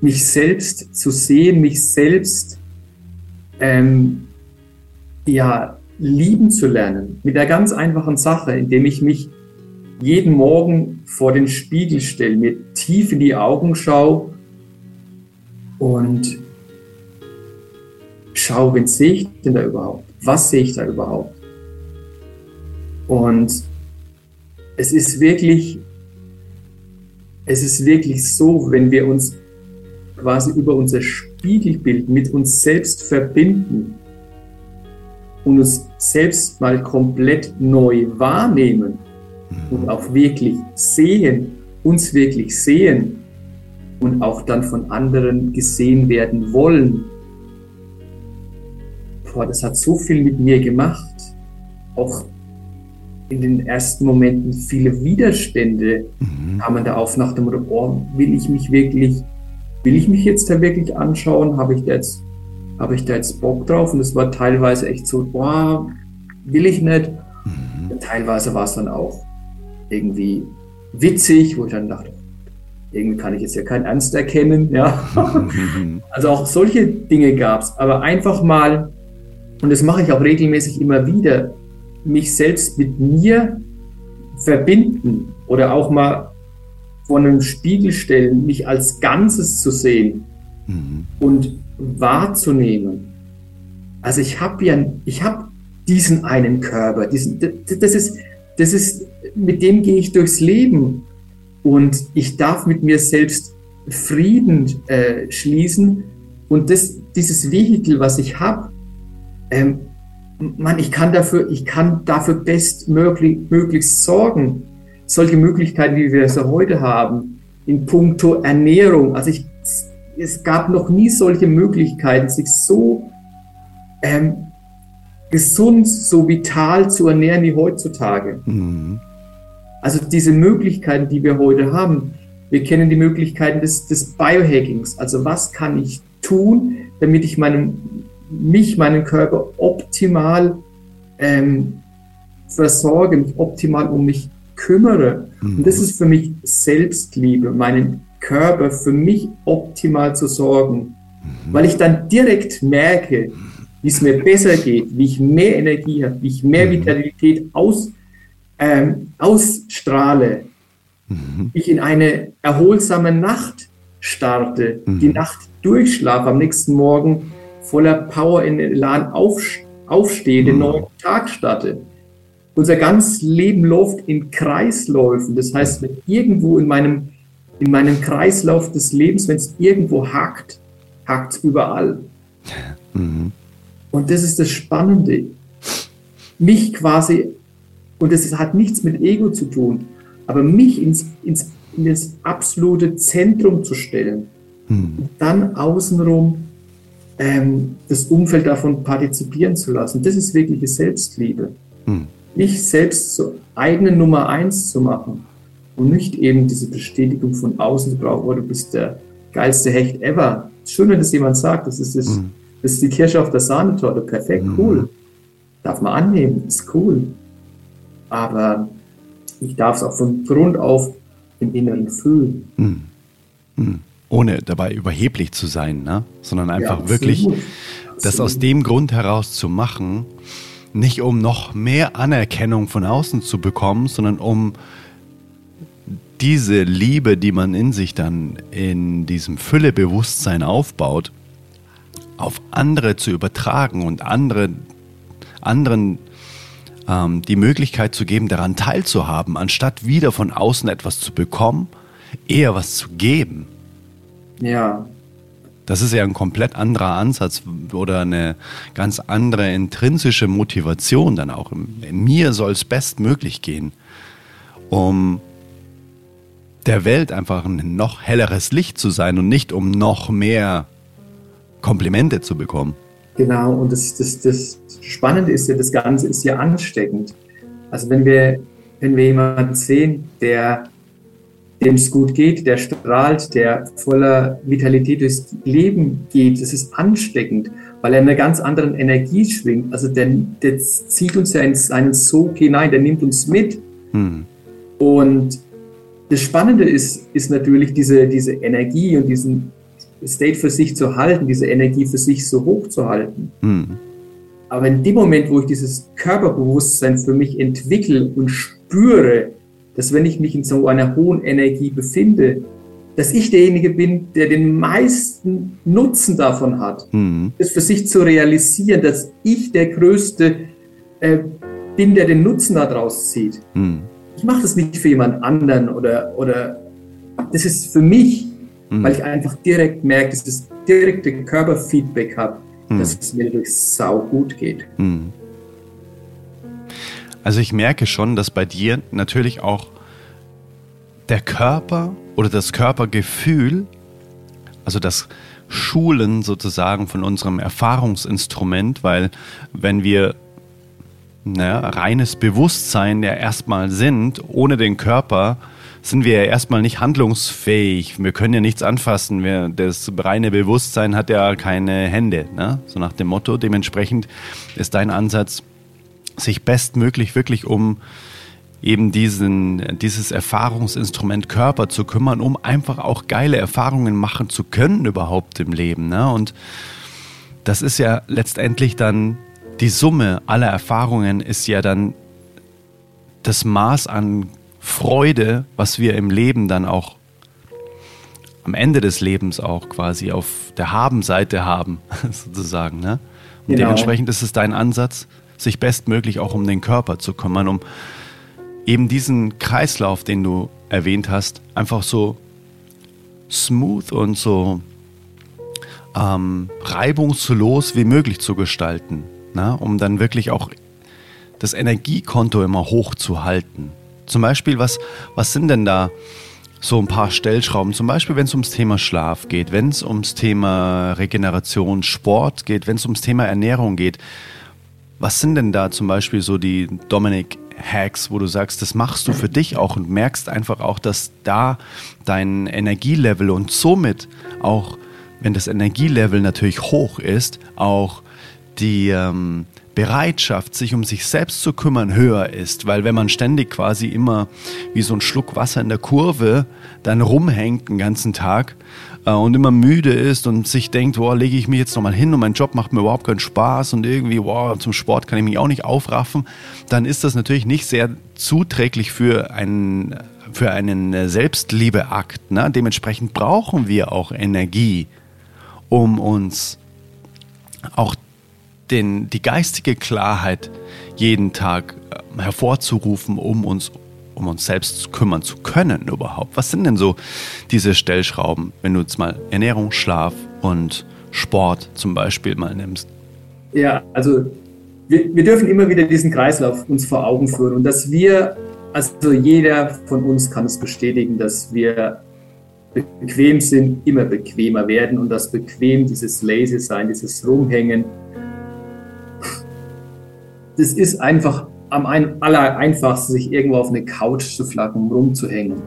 mich selbst zu sehen, mich selbst ähm, ja, lieben zu lernen. Mit der ganz einfachen Sache, indem ich mich jeden Morgen vor den Spiegel stelle, mir tief in die Augen schaue und schaue, wen sehe ich denn da überhaupt? Was sehe ich da überhaupt? Und es ist wirklich, es ist wirklich so, wenn wir uns quasi über unser Spiegelbild mit uns selbst verbinden und uns selbst mal komplett neu wahrnehmen und auch wirklich sehen, uns wirklich sehen und auch dann von anderen gesehen werden wollen. Boah, das hat so viel mit mir gemacht. Auch in den ersten Momenten viele Widerstände mhm. kamen da auf nach dem Motto, oh, will ich mich wirklich will ich mich jetzt da wirklich anschauen? Habe ich da jetzt, habe ich da jetzt Bock drauf? Und es war teilweise echt so, boah, will ich nicht. Mhm. Teilweise war es dann auch irgendwie witzig, wo ich dann dachte, irgendwie kann ich jetzt ja keinen Ernst erkennen, ja. also auch solche Dinge gab es, aber einfach mal, und das mache ich auch regelmäßig immer wieder, mich selbst mit mir verbinden oder auch mal vor einem Spiegel stellen, mich als Ganzes zu sehen mhm. und wahrzunehmen. Also ich habe ja, ich habe diesen einen Körper, diesen, das ist, das ist, mit dem gehe ich durchs Leben und ich darf mit mir selbst Frieden äh, schließen und das, dieses Vehikel, was ich habe, ähm, man, ich kann dafür, ich kann dafür bestmöglichst sorgen solche Möglichkeiten, wie wir es heute haben, in puncto Ernährung. Also ich, es gab noch nie solche Möglichkeiten, sich so ähm, gesund, so vital zu ernähren wie heutzutage. Mhm. Also diese Möglichkeiten, die wir heute haben, wir kennen die Möglichkeiten des, des Biohackings. Also was kann ich tun, damit ich meinen, mich, meinen Körper optimal ähm, versorge, mich optimal um mich kümmere. Mhm. Und das ist für mich Selbstliebe, meinen Körper für mich optimal zu sorgen, mhm. weil ich dann direkt merke, wie es mir besser geht, wie ich mehr Energie habe, wie ich mehr mhm. Vitalität aus, ähm, ausstrahle, mhm. ich in eine erholsame Nacht starte, mhm. die Nacht durchschlafe, am nächsten Morgen voller Power in Elan auf, aufstehe, den mhm. neuen Tag starte. Unser ganzes Leben läuft in Kreisläufen. Das heißt, wenn irgendwo in meinem, in meinem Kreislauf des Lebens, wenn es irgendwo hakt, hakt es überall. Mhm. Und das ist das Spannende. Mich quasi, und das hat nichts mit Ego zu tun, aber mich ins, ins, ins absolute Zentrum zu stellen mhm. und dann außenrum ähm, das Umfeld davon partizipieren zu lassen, das ist wirkliche Selbstliebe. Mhm nicht selbst zur eigenen Nummer eins zu machen und nicht eben diese Bestätigung von außen zu brauchen, oh, du bist der geilste Hecht ever. Schön, wenn das jemand sagt, das ist, das, mhm. das ist die Kirsche auf der Sahnetorte, perfekt, mhm. cool. Darf man annehmen, ist cool. Aber ich darf es auch von Grund auf im Inneren fühlen. Ohne dabei überheblich zu sein, ne? sondern einfach ja, wirklich das aus dem Grund heraus zu machen, nicht um noch mehr Anerkennung von außen zu bekommen, sondern um diese Liebe, die man in sich dann in diesem Füllebewusstsein aufbaut, auf andere zu übertragen und andere, anderen ähm, die Möglichkeit zu geben, daran teilzuhaben, anstatt wieder von außen etwas zu bekommen, eher was zu geben. Ja, das ist ja ein komplett anderer Ansatz oder eine ganz andere intrinsische Motivation dann auch. Mir soll es bestmöglich gehen, um der Welt einfach ein noch helleres Licht zu sein und nicht um noch mehr Komplimente zu bekommen. Genau, und das, das, das Spannende ist ja, das Ganze ist ja ansteckend. Also wenn wir, wenn wir jemanden sehen, der dem es gut geht, der strahlt, der voller Vitalität durchs Leben geht. Das ist ansteckend, weil er in einer ganz anderen Energie schwingt. Also der, der zieht uns ja in seinen Sog hinein, der nimmt uns mit. Hm. Und das Spannende ist, ist natürlich diese, diese Energie und diesen State für sich zu halten, diese Energie für sich so hoch zu halten. Hm. Aber in dem Moment, wo ich dieses Körperbewusstsein für mich entwickle und spüre, dass wenn ich mich in so einer hohen Energie befinde, dass ich derjenige bin, der den meisten Nutzen davon hat, mhm. das für sich zu realisieren, dass ich der Größte äh, bin, der den Nutzen daraus zieht. Mhm. Ich mache das nicht für jemand anderen oder, oder das ist für mich, mhm. weil ich einfach direkt merke, dass das direkte Körperfeedback habe, mhm. dass es mir durch sau gut geht. Also ich merke schon, dass bei dir natürlich auch der Körper oder das Körpergefühl, also das Schulen sozusagen von unserem Erfahrungsinstrument, weil wenn wir naja, reines Bewusstsein ja erstmal sind, ohne den Körper, sind wir ja erstmal nicht handlungsfähig. Wir können ja nichts anfassen. Wir, das reine Bewusstsein hat ja keine Hände. Ne? So nach dem Motto. Dementsprechend ist dein Ansatz, sich bestmöglich wirklich um eben diesen, dieses Erfahrungsinstrument Körper zu kümmern, um einfach auch geile Erfahrungen machen zu können überhaupt im Leben. Ne? Und das ist ja letztendlich dann die Summe aller Erfahrungen ist ja dann das Maß an Freude, was wir im Leben dann auch am Ende des Lebens auch quasi auf der Habenseite haben, sozusagen. Ne? Und genau. dementsprechend ist es dein Ansatz, sich bestmöglich auch um den Körper zu kümmern, um eben diesen Kreislauf, den du erwähnt hast, einfach so smooth und so ähm, reibungslos wie möglich zu gestalten, na, um dann wirklich auch das Energiekonto immer hoch zu halten. Zum Beispiel, was, was sind denn da so ein paar Stellschrauben? Zum Beispiel, wenn es ums Thema Schlaf geht, wenn es ums Thema Regeneration, Sport geht, wenn es ums Thema Ernährung geht. Was sind denn da zum Beispiel so die Dominik Hacks, wo du sagst, das machst du für dich auch und merkst einfach auch, dass da dein Energielevel und somit auch, wenn das Energielevel natürlich hoch ist, auch die, ähm, Bereitschaft, sich um sich selbst zu kümmern, höher ist. Weil wenn man ständig quasi immer wie so ein Schluck Wasser in der Kurve dann rumhängt den ganzen Tag und immer müde ist und sich denkt, boah, lege ich mich jetzt nochmal hin und mein Job macht mir überhaupt keinen Spaß und irgendwie, boah, zum Sport kann ich mich auch nicht aufraffen, dann ist das natürlich nicht sehr zuträglich für einen, für einen Selbstliebeakt. Ne? Dementsprechend brauchen wir auch Energie, um uns auch den, die geistige Klarheit jeden Tag äh, hervorzurufen, um uns um uns selbst kümmern zu können überhaupt. Was sind denn so diese Stellschrauben, wenn du jetzt mal Ernährung, Schlaf und Sport zum Beispiel mal nimmst? Ja, also wir, wir dürfen immer wieder diesen Kreislauf uns vor Augen führen und dass wir, also jeder von uns kann es bestätigen, dass wir bequem sind, immer bequemer werden und das bequem, dieses Lazy sein, dieses Rumhängen, das ist einfach am aller einfachsten, sich irgendwo auf eine Couch zu flacken, um rumzuhängen.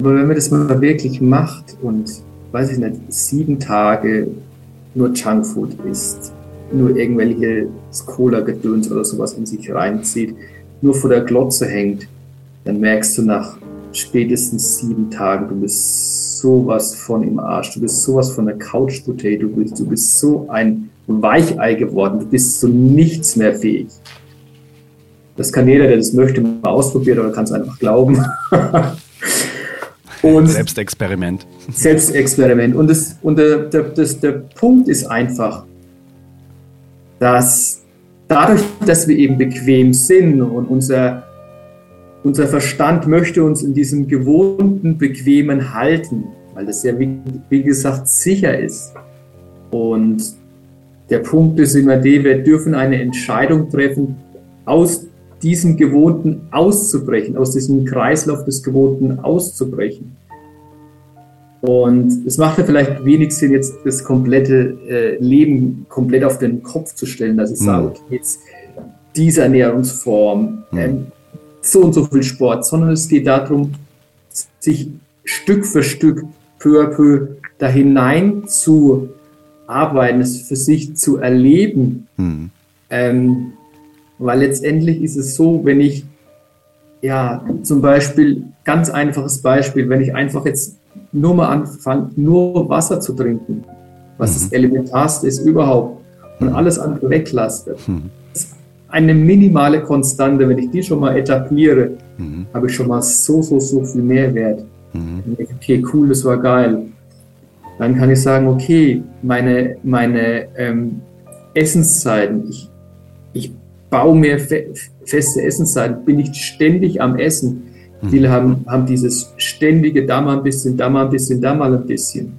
Aber wenn man das mal wirklich macht und, weiß ich nicht, sieben Tage nur Junkfood isst, nur irgendwelche Cola-Gedöns oder sowas in sich reinzieht, nur vor der Glotze hängt, dann merkst du nach spätestens sieben Tagen, du bist sowas von im Arsch, du bist sowas von der Couch-Potato, du bist, du bist so ein Weichei geworden. Du bist zu nichts mehr fähig. Das kann jeder, der das möchte, mal ausprobieren oder kann es einfach glauben. Und Selbstexperiment. Selbstexperiment. Und, das, und der, der, das, der Punkt ist einfach, dass dadurch, dass wir eben bequem sind und unser, unser Verstand möchte uns in diesem gewohnten, bequemen halten, weil das ja, wie, wie gesagt, sicher ist. Und der Punkt ist immer der, wir dürfen eine Entscheidung treffen, aus diesem Gewohnten auszubrechen, aus diesem Kreislauf des Gewohnten auszubrechen. Und es macht ja vielleicht wenig Sinn, jetzt das komplette äh, Leben komplett auf den Kopf zu stellen, dass ich mhm. sage, okay, jetzt diese Ernährungsform, mhm. ähm, so und so viel Sport, sondern es geht darum, sich Stück für Stück, peu à peu da hinein zu arbeiten, es für sich zu erleben. Mhm. Ähm, weil letztendlich ist es so, wenn ich, ja, zum Beispiel, ganz einfaches Beispiel, wenn ich einfach jetzt nur mal anfange, nur Wasser zu trinken, was mhm. das Elementarste ist überhaupt, und mhm. alles andere weglasse, mhm. eine minimale Konstante, wenn ich die schon mal etabliere, mhm. habe ich schon mal so, so, so viel Mehrwert. Mhm. Okay, cool, das war geil dann kann ich sagen, okay, meine, meine ähm, Essenszeiten, ich, ich baue mir fe feste Essenszeiten, bin nicht ständig am Essen. Mhm. Viele haben, haben dieses ständige, da mal ein bisschen, da mal ein bisschen, da mal ein bisschen.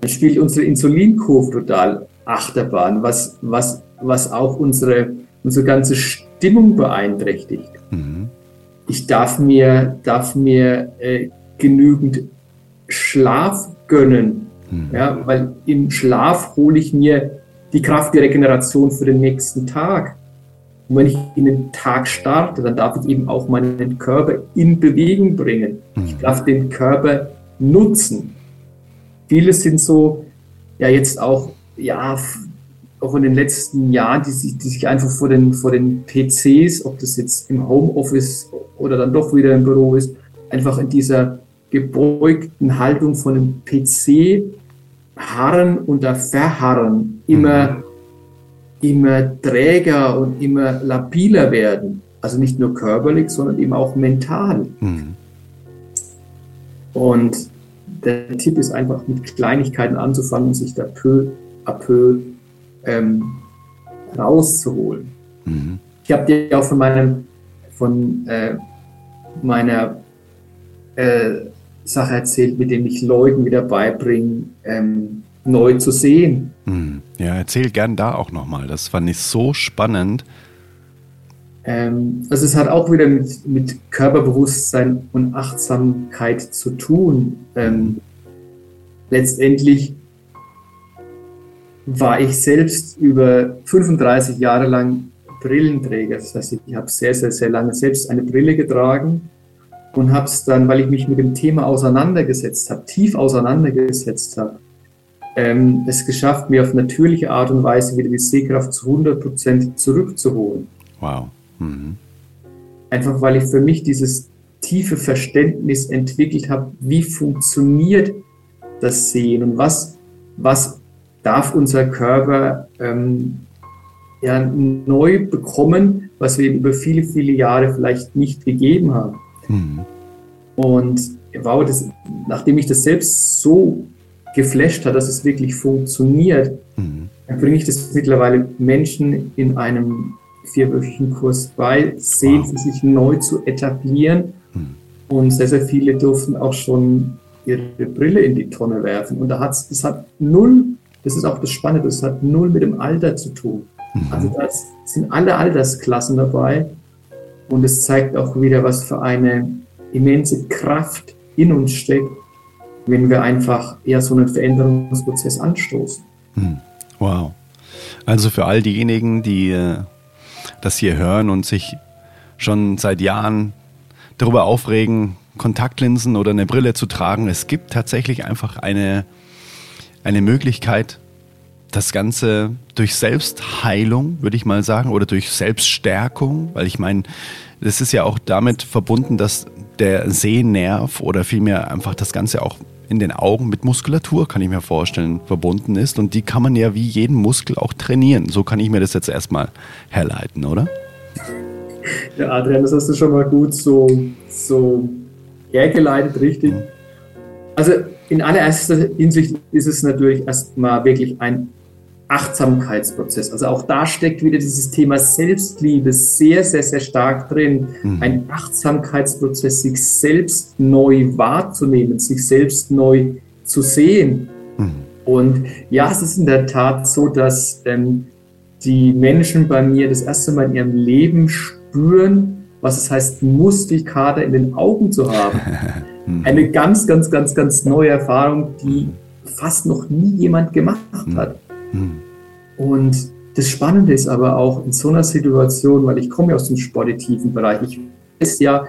Dann spielt unsere Insulinkurve total Achterbahn, was, was, was auch unsere, unsere ganze Stimmung beeinträchtigt. Mhm. Ich darf mir, darf mir äh, genügend Schlaf gönnen, Mhm. Ja, weil im Schlaf hole ich mir die Kraft der Regeneration für den nächsten Tag. Und wenn ich in den Tag starte, dann darf ich eben auch meinen Körper in Bewegung bringen. Mhm. Ich darf den Körper nutzen. Viele sind so, ja, jetzt auch, ja, auch in den letzten Jahren, die sich, die sich einfach vor den, vor den PCs, ob das jetzt im Homeoffice oder dann doch wieder im Büro ist, einfach in dieser gebeugten Haltung von einem PC harren und da verharren, immer, mhm. immer träger und immer labiler werden. Also nicht nur körperlich, sondern eben auch mental. Mhm. Und der Tipp ist einfach mit Kleinigkeiten anzufangen und sich da peu à peu ähm, rauszuholen. Mhm. Ich habe dir auch von meinem, von äh, meiner äh, Sache erzählt, mit dem ich Leuten wieder beibringe, ähm, neu zu sehen. Hm. Ja, erzähl gern da auch nochmal. Das fand ich so spannend. Ähm, also es hat auch wieder mit, mit Körperbewusstsein und Achtsamkeit zu tun. Ähm, letztendlich war ich selbst über 35 Jahre lang Brillenträger. Das heißt, ich habe sehr, sehr, sehr lange selbst eine Brille getragen und habe es dann, weil ich mich mit dem Thema auseinandergesetzt habe, tief auseinandergesetzt habe, ähm, es geschafft, mir auf natürliche Art und Weise wieder die Sehkraft zu 100% zurückzuholen. Wow. Mhm. Einfach weil ich für mich dieses tiefe Verständnis entwickelt habe, wie funktioniert das Sehen und was, was darf unser Körper ähm, ja, neu bekommen, was wir über viele, viele Jahre vielleicht nicht gegeben haben. Mhm. Und wow, das, nachdem ich das selbst so geflasht hat, dass es wirklich funktioniert, mhm. dann bringe ich das mittlerweile Menschen in einem vierwöchigen Kurs bei, sehen wow. sich neu zu etablieren. Mhm. Und sehr, sehr viele durften auch schon ihre Brille in die Tonne werfen. Und da hat's, das hat null, das ist auch das Spannende, das hat null mit dem Alter zu tun. Mhm. Also da sind alle Altersklassen dabei. Und es zeigt auch wieder, was für eine immense Kraft in uns steckt, wenn wir einfach eher so einen Veränderungsprozess anstoßen. Mhm. Wow. Also für all diejenigen, die äh, das hier hören und sich schon seit Jahren darüber aufregen, Kontaktlinsen oder eine Brille zu tragen. Es gibt tatsächlich einfach eine, eine Möglichkeit, das Ganze durch Selbstheilung, würde ich mal sagen, oder durch Selbststärkung, weil ich meine, das ist ja auch damit verbunden, dass der Sehnerv oder vielmehr einfach das Ganze auch in den Augen mit Muskulatur, kann ich mir vorstellen, verbunden ist. Und die kann man ja wie jeden Muskel auch trainieren. So kann ich mir das jetzt erstmal herleiten, oder? Ja, Adrian, das hast du schon mal gut so, so hergeleitet, richtig. Mhm. Also in allererster Hinsicht ist es natürlich erstmal wirklich ein Achtsamkeitsprozess. Also auch da steckt wieder dieses Thema Selbstliebe sehr, sehr, sehr stark drin. Mhm. Ein Achtsamkeitsprozess, sich selbst neu wahrzunehmen, sich selbst neu zu sehen. Mhm. Und ja, es ist in der Tat so, dass ähm, die Menschen bei mir das erste Mal in ihrem Leben spüren, was es heißt, Muskelkater in den Augen zu haben. Mhm. Eine ganz, ganz, ganz, ganz neue Erfahrung, die fast noch nie jemand gemacht mhm. hat. Und das Spannende ist aber auch in so einer Situation, weil ich komme ja aus dem sportitiven Bereich, ich weiß ja,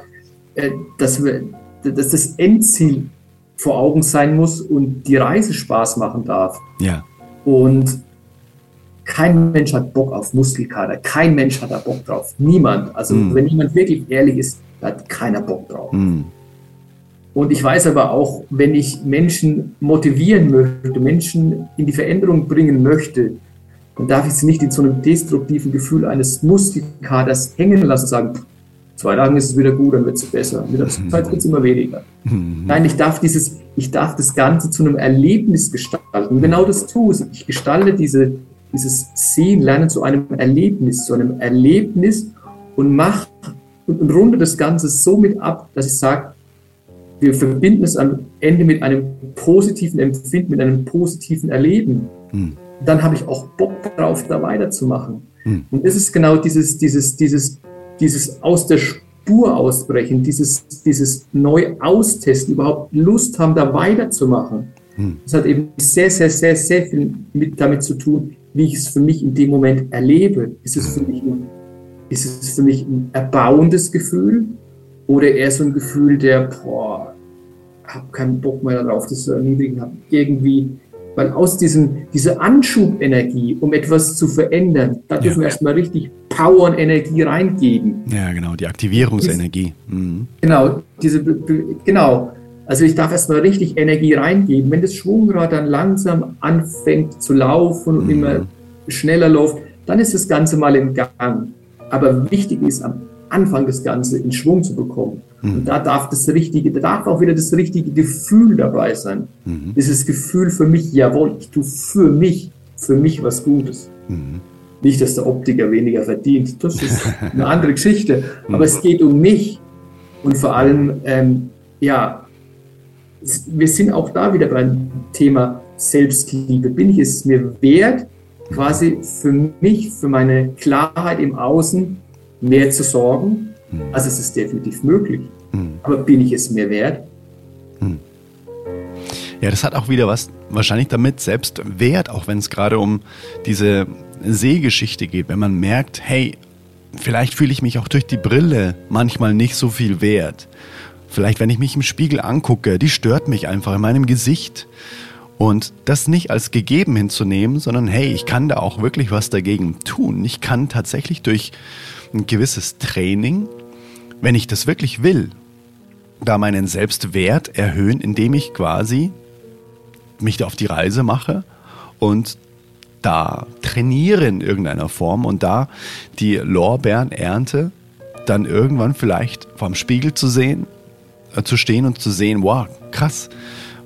äh, dass, wir, dass das Endziel vor Augen sein muss und die Reise Spaß machen darf. Ja. Und kein Mensch hat Bock auf Muskelkater, kein Mensch hat da Bock drauf, niemand. Also mm. wenn jemand wirklich ehrlich ist, hat keiner Bock drauf. Mm. Und ich weiß aber auch, wenn ich Menschen motivieren möchte, Menschen in die Veränderung bringen möchte, dann darf ich sie nicht in so einem destruktiven Gefühl eines Muskelkaders hängen lassen und sagen, zwei Tagen ist es wieder gut, dann wird es besser. Mit der Zeit wird es immer weniger. Nein, ich darf dieses, ich darf das Ganze zu einem Erlebnis gestalten. Und genau das tue ich. Ich gestalte diese, dieses Sehen, Lernen zu einem Erlebnis, zu einem Erlebnis und mache und, und runde das Ganze so mit ab, dass ich sage, wir verbinden es am Ende mit einem positiven Empfinden, mit einem positiven Erleben. Mhm. Dann habe ich auch Bock darauf, da weiterzumachen. Mhm. Und das ist genau dieses, dieses, dieses, dieses aus der Spur ausbrechen, dieses, dieses neu austesten, überhaupt Lust haben, da weiterzumachen. Mhm. Das hat eben sehr, sehr, sehr, sehr viel mit, damit zu tun, wie ich es für mich in dem Moment erlebe. Ist es für mich ein, ist es für mich ein erbauendes Gefühl? Oder eher so ein Gefühl der, boah, hab keinen Bock mehr darauf, das zu erniedrigen, hab irgendwie, weil aus diesem, diese Anschubenergie, um etwas zu verändern, da dürfen ja. wir erstmal richtig Power und Energie reingeben. Ja, genau, die Aktivierungsenergie. Mhm. Genau, diese, genau. Also ich darf erstmal richtig Energie reingeben. Wenn das Schwungrad dann langsam anfängt zu laufen und mhm. immer schneller läuft, dann ist das Ganze mal im Gang. Aber wichtig ist am Anfang das Ganze in Schwung zu bekommen. Mhm. Und da darf das richtige, da darf auch wieder das richtige Gefühl dabei sein. Mhm. Dieses Gefühl für mich, jawohl, ich tue für mich, für mich was Gutes. Mhm. Nicht, dass der Optiker weniger verdient, das ist eine andere Geschichte. Aber es geht um mich. Und vor allem, ähm, ja, wir sind auch da wieder beim Thema Selbstliebe. Bin ich es mir wert, quasi für mich, für meine Klarheit im Außen mehr zu sorgen. Mhm. Also es ist definitiv möglich. Mhm. Aber bin ich es mir wert? Mhm. Ja, das hat auch wieder was wahrscheinlich damit selbst wert, auch wenn es gerade um diese Sehgeschichte geht. Wenn man merkt, hey, vielleicht fühle ich mich auch durch die Brille manchmal nicht so viel wert. Vielleicht, wenn ich mich im Spiegel angucke, die stört mich einfach in meinem Gesicht. Und das nicht als gegeben hinzunehmen, sondern hey, ich kann da auch wirklich was dagegen tun. Ich kann tatsächlich durch ein gewisses Training, wenn ich das wirklich will, da meinen Selbstwert erhöhen, indem ich quasi mich auf die Reise mache und da trainiere in irgendeiner Form und da die Lorbeeren ernte, dann irgendwann vielleicht vorm Spiegel zu sehen, äh, zu stehen und zu sehen, wow, krass,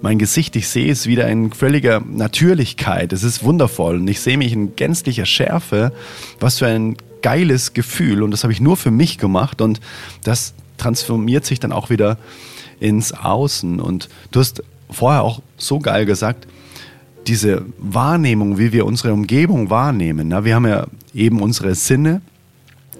mein Gesicht, ich sehe es wieder in völliger Natürlichkeit. Es ist wundervoll und ich sehe mich in gänzlicher Schärfe. Was für ein geiles Gefühl und das habe ich nur für mich gemacht und das transformiert sich dann auch wieder ins Außen. Und du hast vorher auch so geil gesagt, diese Wahrnehmung, wie wir unsere Umgebung wahrnehmen. Na, wir haben ja eben unsere Sinne.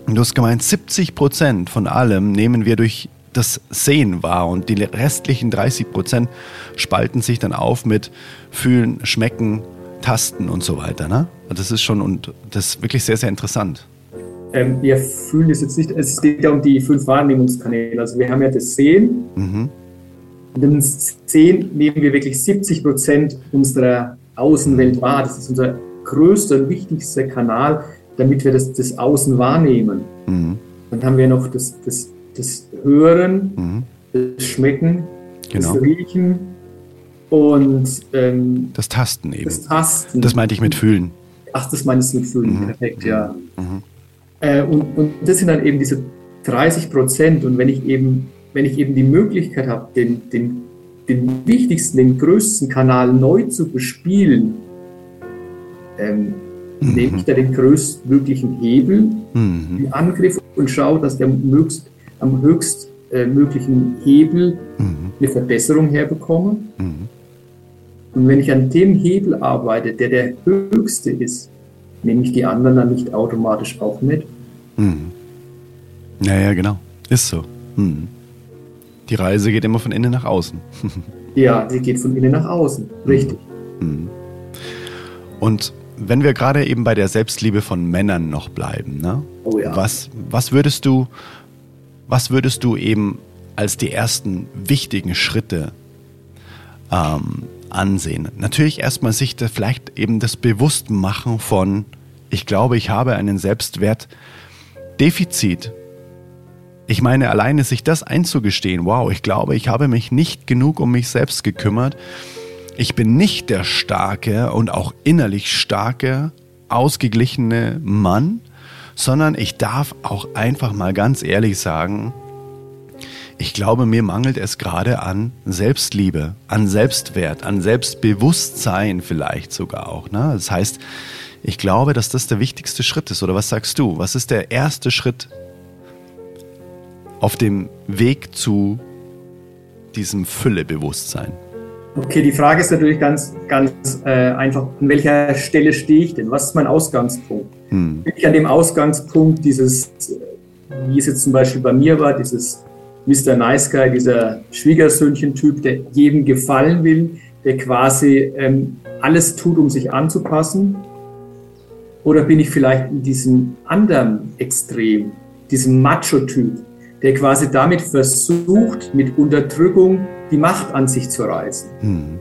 Und du hast gemeint, 70 Prozent von allem nehmen wir durch das Sehen wahr und die restlichen 30 Prozent spalten sich dann auf mit Fühlen, Schmecken, Tasten und so weiter. Ne? Das ist schon und das ist wirklich sehr, sehr interessant. Ähm, wir fühlen es jetzt nicht, es geht ja um die fünf Wahrnehmungskanäle. Also wir haben ja das Sehen. Mhm. Und im Sehen nehmen wir wirklich 70 Prozent unserer Außenwelt wahr. Das ist unser größter und wichtigster Kanal, damit wir das, das Außen wahrnehmen. Mhm. Dann haben wir noch das, das das Hören, mhm. das Schmecken, genau. das Riechen und ähm, das Tasten eben. Das Tasten. Das meinte ich mit Fühlen. Ach, das meinst du mit Fühlen, mhm. perfekt, ja. Äh, und, und das sind dann eben diese 30 Prozent. Und wenn ich eben, wenn ich eben die Möglichkeit habe, den, den, den wichtigsten, den größten Kanal neu zu bespielen, ähm, mhm. nehme ich da den größtmöglichen Hebel mhm. in Angriff und schaue, dass der möglichst am höchstmöglichen äh, Hebel mhm. eine Verbesserung herbekomme. Mhm. Und wenn ich an dem Hebel arbeite, der der höchste ist, nehme ich die anderen dann nicht automatisch auch mit. Mhm. Ja, ja, genau. Ist so. Mhm. Die Reise geht immer von innen nach außen. ja, sie geht von innen nach außen. Richtig. Mhm. Und wenn wir gerade eben bei der Selbstliebe von Männern noch bleiben, ne? Oh ja. was, was würdest du was würdest du eben als die ersten wichtigen Schritte ähm, ansehen? Natürlich erstmal sich da vielleicht eben das Bewusstmachen von, ich glaube, ich habe einen Selbstwertdefizit. Ich meine, alleine sich das einzugestehen, wow, ich glaube, ich habe mich nicht genug um mich selbst gekümmert. Ich bin nicht der starke und auch innerlich starke, ausgeglichene Mann, sondern ich darf auch einfach mal ganz ehrlich sagen, ich glaube, mir mangelt es gerade an Selbstliebe, an Selbstwert, an Selbstbewusstsein vielleicht sogar auch. Ne? Das heißt, ich glaube, dass das der wichtigste Schritt ist. Oder was sagst du? Was ist der erste Schritt auf dem Weg zu diesem Füllebewusstsein? Okay, die Frage ist natürlich ganz, ganz äh, einfach, an welcher Stelle stehe ich denn? Was ist mein Ausgangspunkt? Hm. Bin ich an dem Ausgangspunkt dieses, wie es jetzt zum Beispiel bei mir war, dieses Mr. Nice Guy, dieser Schwiegersöhnchen-Typ, der jedem gefallen will, der quasi ähm, alles tut, um sich anzupassen? Oder bin ich vielleicht in diesem anderen Extrem, diesem Macho-Typ, der quasi damit versucht, mit Unterdrückung die Macht an sich zu reißen? Hm.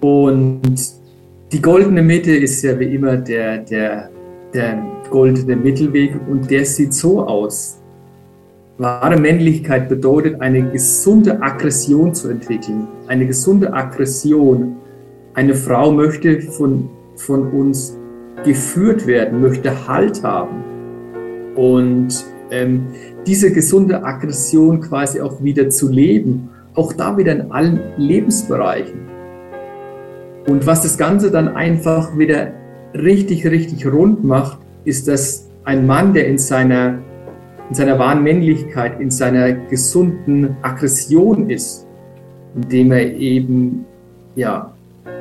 Und die goldene Mitte ist ja wie immer der, der, der goldene Mittelweg und der sieht so aus. Wahre Männlichkeit bedeutet, eine gesunde Aggression zu entwickeln. Eine gesunde Aggression. Eine Frau möchte von, von uns geführt werden, möchte Halt haben. Und ähm, diese gesunde Aggression quasi auch wieder zu leben, auch da wieder in allen Lebensbereichen. Und was das Ganze dann einfach wieder richtig, richtig rund macht, ist, dass ein Mann, der in seiner, in seiner wahren Männlichkeit, in seiner gesunden Aggression ist, indem er eben ja,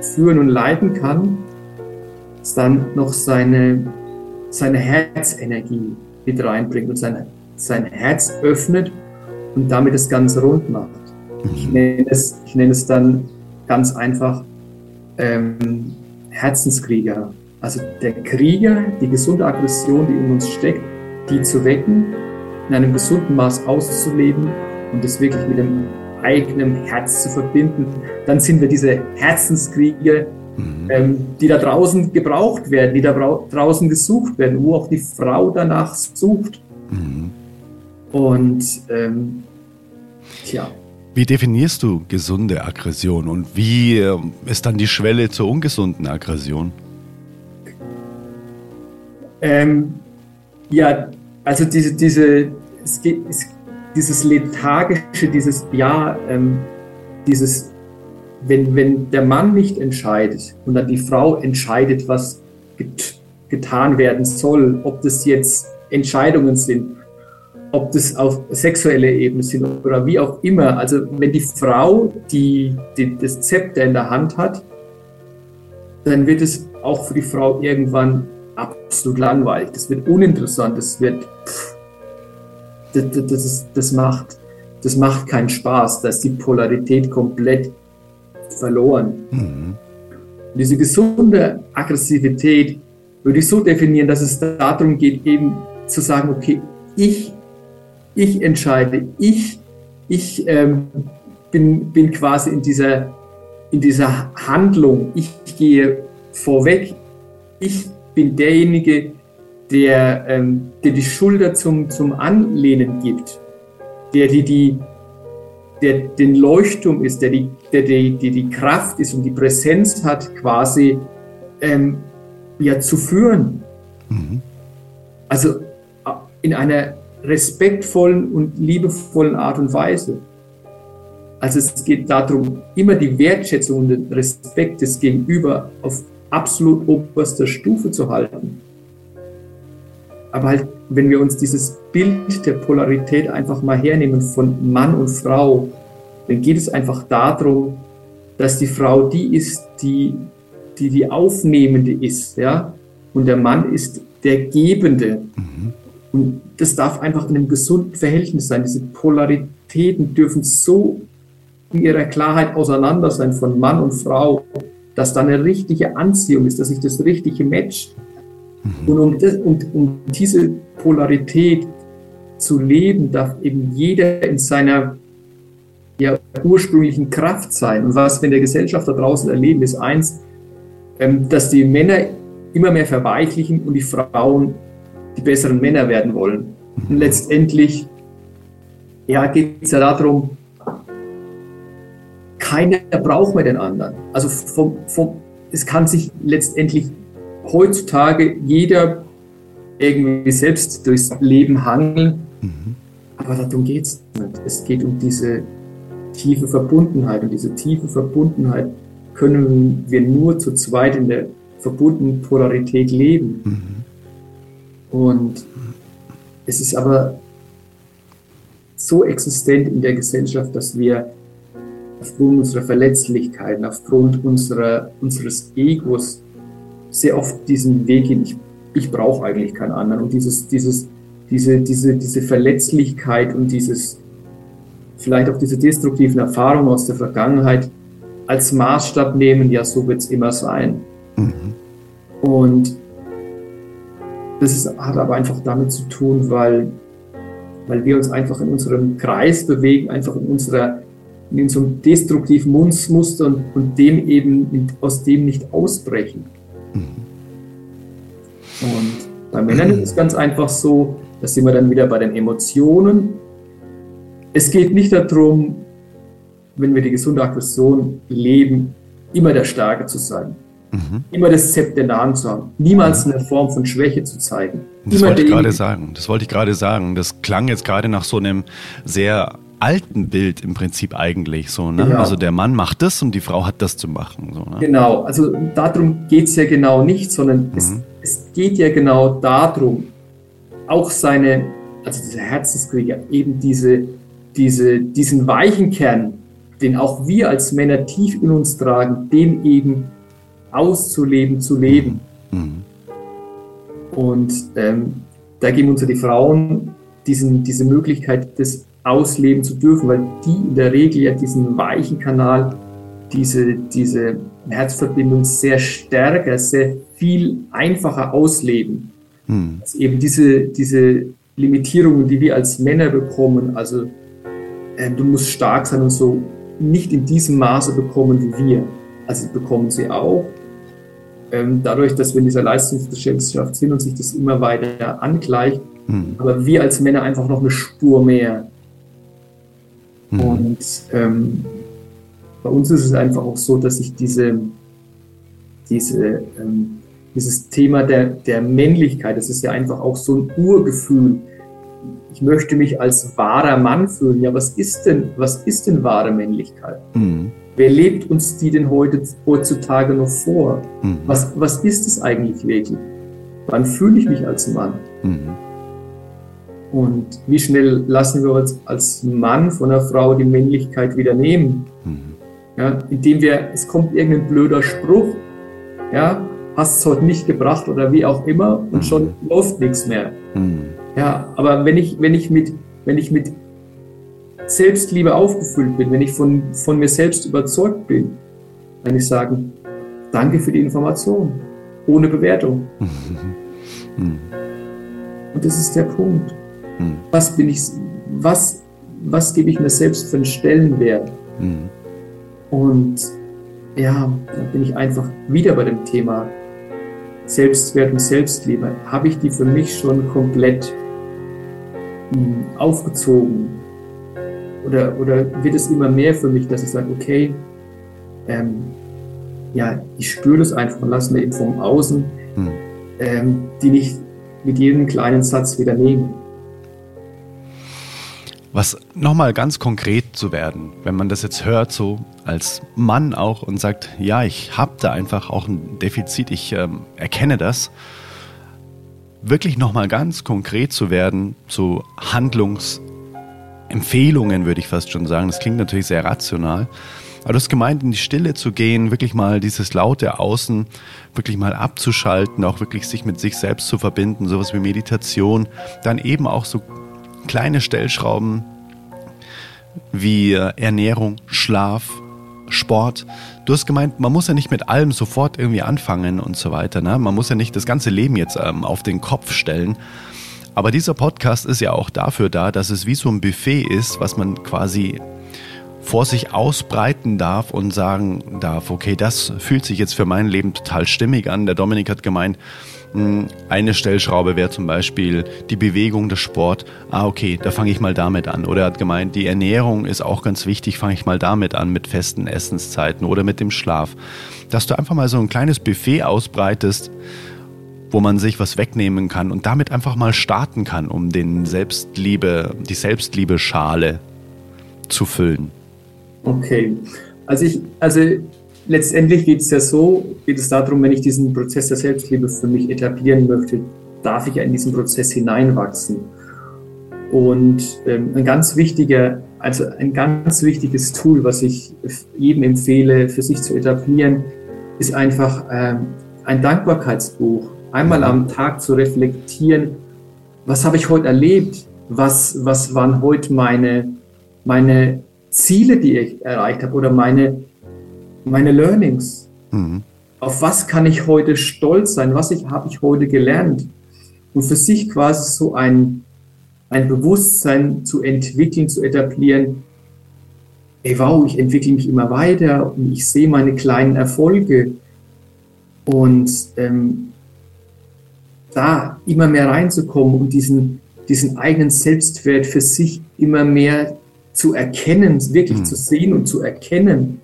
führen und leiten kann, dann noch seine, seine Herzenergie mit reinbringt und sein, sein Herz öffnet und damit das Ganze rund macht. Ich nenne es, ich nenne es dann ganz einfach ähm, Herzenskrieger. Also der Krieger, die gesunde Aggression, die in uns steckt, die zu wecken, in einem gesunden Maß auszuleben und das wirklich mit dem eigenem Herz zu verbinden. Dann sind wir diese Herzenskriege, mhm. ähm, die da draußen gebraucht werden, die da draußen gesucht werden, wo auch die Frau danach sucht. Mhm. Und ähm, tja. Wie definierst du gesunde Aggression und wie äh, ist dann die Schwelle zur ungesunden Aggression? Ähm, ja, also diese, diese, es geht, es, dieses lethargische, dieses Ja, ähm, dieses, wenn, wenn der Mann nicht entscheidet und dann die Frau entscheidet, was get, getan werden soll, ob das jetzt Entscheidungen sind ob das auf sexueller Ebene sind oder wie auch immer. Also wenn die Frau die, die, das Zepter in der Hand hat, dann wird es auch für die Frau irgendwann absolut langweilig. Das wird uninteressant. Das wird, pff, das, das, ist, das, macht, das macht keinen Spaß. Da ist die Polarität komplett verloren. Mhm. Diese gesunde Aggressivität würde ich so definieren, dass es darum geht, eben zu sagen, okay, ich ich entscheide, ich, ich ähm, bin, bin quasi in dieser, in dieser Handlung, ich gehe vorweg, ich bin derjenige, der, ähm, der die Schulter zum, zum Anlehnen gibt, der die, die, der den Leuchtturm ist, der die, der die, die, die Kraft ist und die Präsenz hat, quasi ähm, ja, zu führen. Mhm. Also in einer respektvollen und liebevollen Art und Weise. Also es geht darum, immer die Wertschätzung und den Respekt des Gegenüber auf absolut oberster Stufe zu halten. Aber halt, wenn wir uns dieses Bild der Polarität einfach mal hernehmen von Mann und Frau, dann geht es einfach darum, dass die Frau die ist, die die, die Aufnehmende ist, ja, und der Mann ist der Gebende. Mhm. Und das darf einfach in einem gesunden Verhältnis sein. Diese Polaritäten dürfen so in ihrer Klarheit auseinander sein von Mann und Frau, dass da eine richtige Anziehung ist, dass sich das richtige matcht. Mhm. Und um, das, um, um diese Polarität zu leben, darf eben jeder in seiner ja, ursprünglichen Kraft sein. Und was wir in der Gesellschaft da draußen erleben, ist eins, ähm, dass die Männer immer mehr verweichlichen und die Frauen die besseren Männer werden wollen. Und letztendlich ja, geht es ja darum, keiner braucht mehr den anderen. Also vom, vom, es kann sich letztendlich heutzutage jeder irgendwie selbst durchs Leben hangeln. Mhm. Aber darum geht es nicht. Es geht um diese tiefe Verbundenheit. Und diese tiefe Verbundenheit können wir nur zu zweit in der verbundenen Polarität leben. Mhm. Und es ist aber so existent in der Gesellschaft, dass wir aufgrund unserer Verletzlichkeiten, aufgrund unserer, unseres Egos sehr oft diesen Weg gehen. Ich, ich brauche eigentlich keinen anderen. Und dieses, dieses, diese, diese, diese Verletzlichkeit und dieses, vielleicht auch diese destruktiven Erfahrungen aus der Vergangenheit als Maßstab nehmen, ja, so wird es immer sein. Mhm. Und das ist, hat aber einfach damit zu tun, weil, weil wir uns einfach in unserem Kreis bewegen, einfach in unserer in unserem destruktiven Muster und, und dem eben aus dem nicht ausbrechen. Mhm. Und bei Männern ist es ganz einfach so, da sind wir dann wieder bei den Emotionen. Es geht nicht darum, wenn wir die gesunde Aggression leben, immer der Starke zu sein. Mhm. Immer das Zepter in der Hand zu haben. Niemals mhm. eine Form von Schwäche zu zeigen. Das wollte ich gerade sagen. Das wollte ich gerade sagen. Das klang jetzt gerade nach so einem sehr alten Bild im Prinzip eigentlich so. Ne? Ja. Also der Mann macht das und die Frau hat das zu machen. So, ne? Genau, also darum geht es ja genau nicht, sondern mhm. es, es, geht ja genau darum, auch seine, also dieser Herzenskrieger, eben diese, diese, diesen weichen Kern, den auch wir als Männer tief in uns tragen, den eben auszuleben, zu leben. Mhm. Und ähm, da geben uns ja die Frauen diesen, diese Möglichkeit, das ausleben zu dürfen, weil die in der Regel ja diesen weichen Kanal, diese, diese Herzverbindung sehr stärker, sehr viel einfacher ausleben. Mhm. Also eben diese, diese Limitierungen, die wir als Männer bekommen, also äh, du musst stark sein und so nicht in diesem Maße bekommen wie wir. Also bekommen sie auch. Ähm, dadurch, dass wir in dieser Leistungsgesellschaft sind und sich das immer weiter angleicht, mhm. aber wir als Männer einfach noch eine Spur mehr. Mhm. Und ähm, bei uns ist es einfach auch so, dass sich diese, diese, ähm, dieses Thema der, der Männlichkeit, das ist ja einfach auch so ein Urgefühl. Ich möchte mich als wahrer Mann fühlen. Ja, was ist denn, was ist denn wahre Männlichkeit? Mhm. Wer lebt uns die denn heute, heutzutage noch vor? Mhm. Was, was ist es eigentlich wirklich? Wann fühle ich mich als Mann? Mhm. Und wie schnell lassen wir uns als Mann von einer Frau die Männlichkeit wieder nehmen? Mhm. Ja, indem wir, es kommt irgendein blöder Spruch, ja, hast es heute nicht gebracht oder wie auch immer und mhm. schon läuft nichts mehr. Mhm. Ja, aber wenn ich, wenn ich mit, wenn ich mit Selbstliebe aufgefüllt bin, wenn ich von, von mir selbst überzeugt bin, kann ich sagen, danke für die Information, ohne Bewertung. Und das ist der Punkt. Was bin ich, was, was gebe ich mir selbst für einen Stellenwert? Und ja, da bin ich einfach wieder bei dem Thema Selbstwert und Selbstliebe. Habe ich die für mich schon komplett hm, aufgezogen? oder, oder wird es immer mehr für mich, dass ich sage, okay, ähm, ja, ich spüre das einfach und lasse mir eben vom Außen hm. ähm, die nicht mit jedem kleinen Satz wieder nehmen. Was nochmal ganz konkret zu werden, wenn man das jetzt hört, so als Mann auch und sagt, ja, ich habe da einfach auch ein Defizit, ich ähm, erkenne das, wirklich nochmal ganz konkret zu werden, so Handlungs- Empfehlungen, würde ich fast schon sagen. Das klingt natürlich sehr rational. Aber du hast gemeint, in die Stille zu gehen, wirklich mal dieses laute Außen wirklich mal abzuschalten, auch wirklich sich mit sich selbst zu verbinden, sowas wie Meditation, dann eben auch so kleine Stellschrauben wie äh, Ernährung, Schlaf, Sport. Du hast gemeint, man muss ja nicht mit allem sofort irgendwie anfangen und so weiter. Ne? Man muss ja nicht das ganze Leben jetzt ähm, auf den Kopf stellen. Aber dieser Podcast ist ja auch dafür da, dass es wie so ein Buffet ist, was man quasi vor sich ausbreiten darf und sagen darf, okay, das fühlt sich jetzt für mein Leben total stimmig an. Der Dominik hat gemeint, eine Stellschraube wäre zum Beispiel die Bewegung, der Sport. Ah, okay, da fange ich mal damit an. Oder er hat gemeint, die Ernährung ist auch ganz wichtig, fange ich mal damit an, mit festen Essenszeiten oder mit dem Schlaf. Dass du einfach mal so ein kleines Buffet ausbreitest, wo man sich was wegnehmen kann und damit einfach mal starten kann, um den Selbstliebe, die Selbstliebe-Schale zu füllen. Okay, also ich, also letztendlich geht es ja so, geht es darum, wenn ich diesen Prozess der Selbstliebe für mich etablieren möchte, darf ich ja in diesen Prozess hineinwachsen. Und ähm, ein ganz wichtiger, also ein ganz wichtiges Tool, was ich jedem empfehle, für sich zu etablieren, ist einfach ähm, ein Dankbarkeitsbuch einmal am Tag zu reflektieren, was habe ich heute erlebt, was, was waren heute meine, meine Ziele, die ich erreicht habe oder meine, meine Learnings. Mhm. Auf was kann ich heute stolz sein, was ich, habe ich heute gelernt. Und für sich quasi so ein, ein Bewusstsein zu entwickeln, zu etablieren, ey wow, ich entwickle mich immer weiter und ich sehe meine kleinen Erfolge. Und ähm, da immer mehr reinzukommen und diesen, diesen eigenen Selbstwert für sich immer mehr zu erkennen, wirklich mhm. zu sehen und zu erkennen.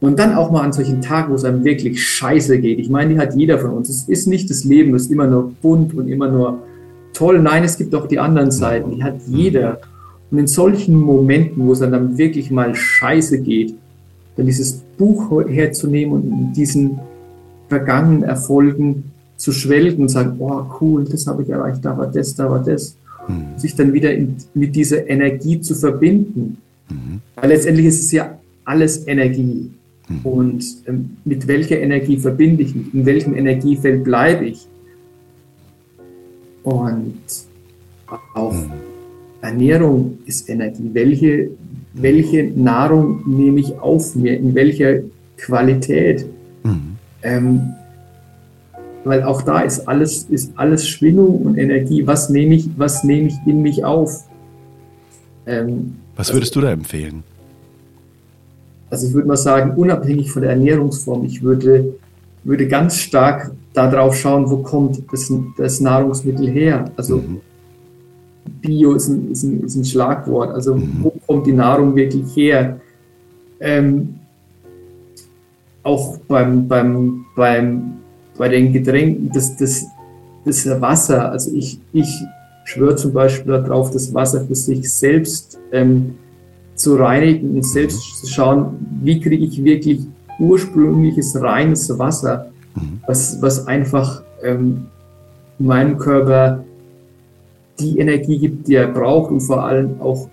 Und dann auch mal an solchen Tagen, wo es einem wirklich scheiße geht. Ich meine, die hat jeder von uns. Es ist nicht das Leben, das ist immer nur bunt und immer nur toll. Nein, es gibt auch die anderen Seiten. Die hat jeder. Und in solchen Momenten, wo es dann wirklich mal scheiße geht, dann dieses Buch herzunehmen und in diesen vergangenen Erfolgen zu schwelgen und sagen, oh cool, das habe ich erreicht, da war das, da war das. Mhm. Sich dann wieder in, mit dieser Energie zu verbinden. Mhm. Weil letztendlich ist es ja alles Energie. Mhm. Und ähm, mit welcher Energie verbinde ich mich? In welchem Energiefeld bleibe ich? Und auch mhm. Ernährung ist Energie. Welche, welche Nahrung nehme ich auf mir? In welcher Qualität? Mhm. Ähm, weil auch da ist alles, ist alles Schwingung und Energie. Was nehme ich, was nehme ich in mich auf? Ähm, Was würdest also, du da empfehlen? Also ich würde mal sagen, unabhängig von der Ernährungsform, ich würde, würde ganz stark darauf schauen, wo kommt das, das Nahrungsmittel her. Also mhm. Bio ist ein, ist, ein, ist ein, Schlagwort. Also mhm. wo kommt die Nahrung wirklich her? Ähm, auch beim, beim, beim, bei den Getränken, das, das, das Wasser, also ich, ich schwöre zum Beispiel darauf, das Wasser für sich selbst ähm, zu reinigen und selbst zu schauen, wie kriege ich wirklich ursprüngliches, reines Wasser, mhm. was, was einfach ähm, meinem Körper die Energie gibt, die er braucht und vor allem auch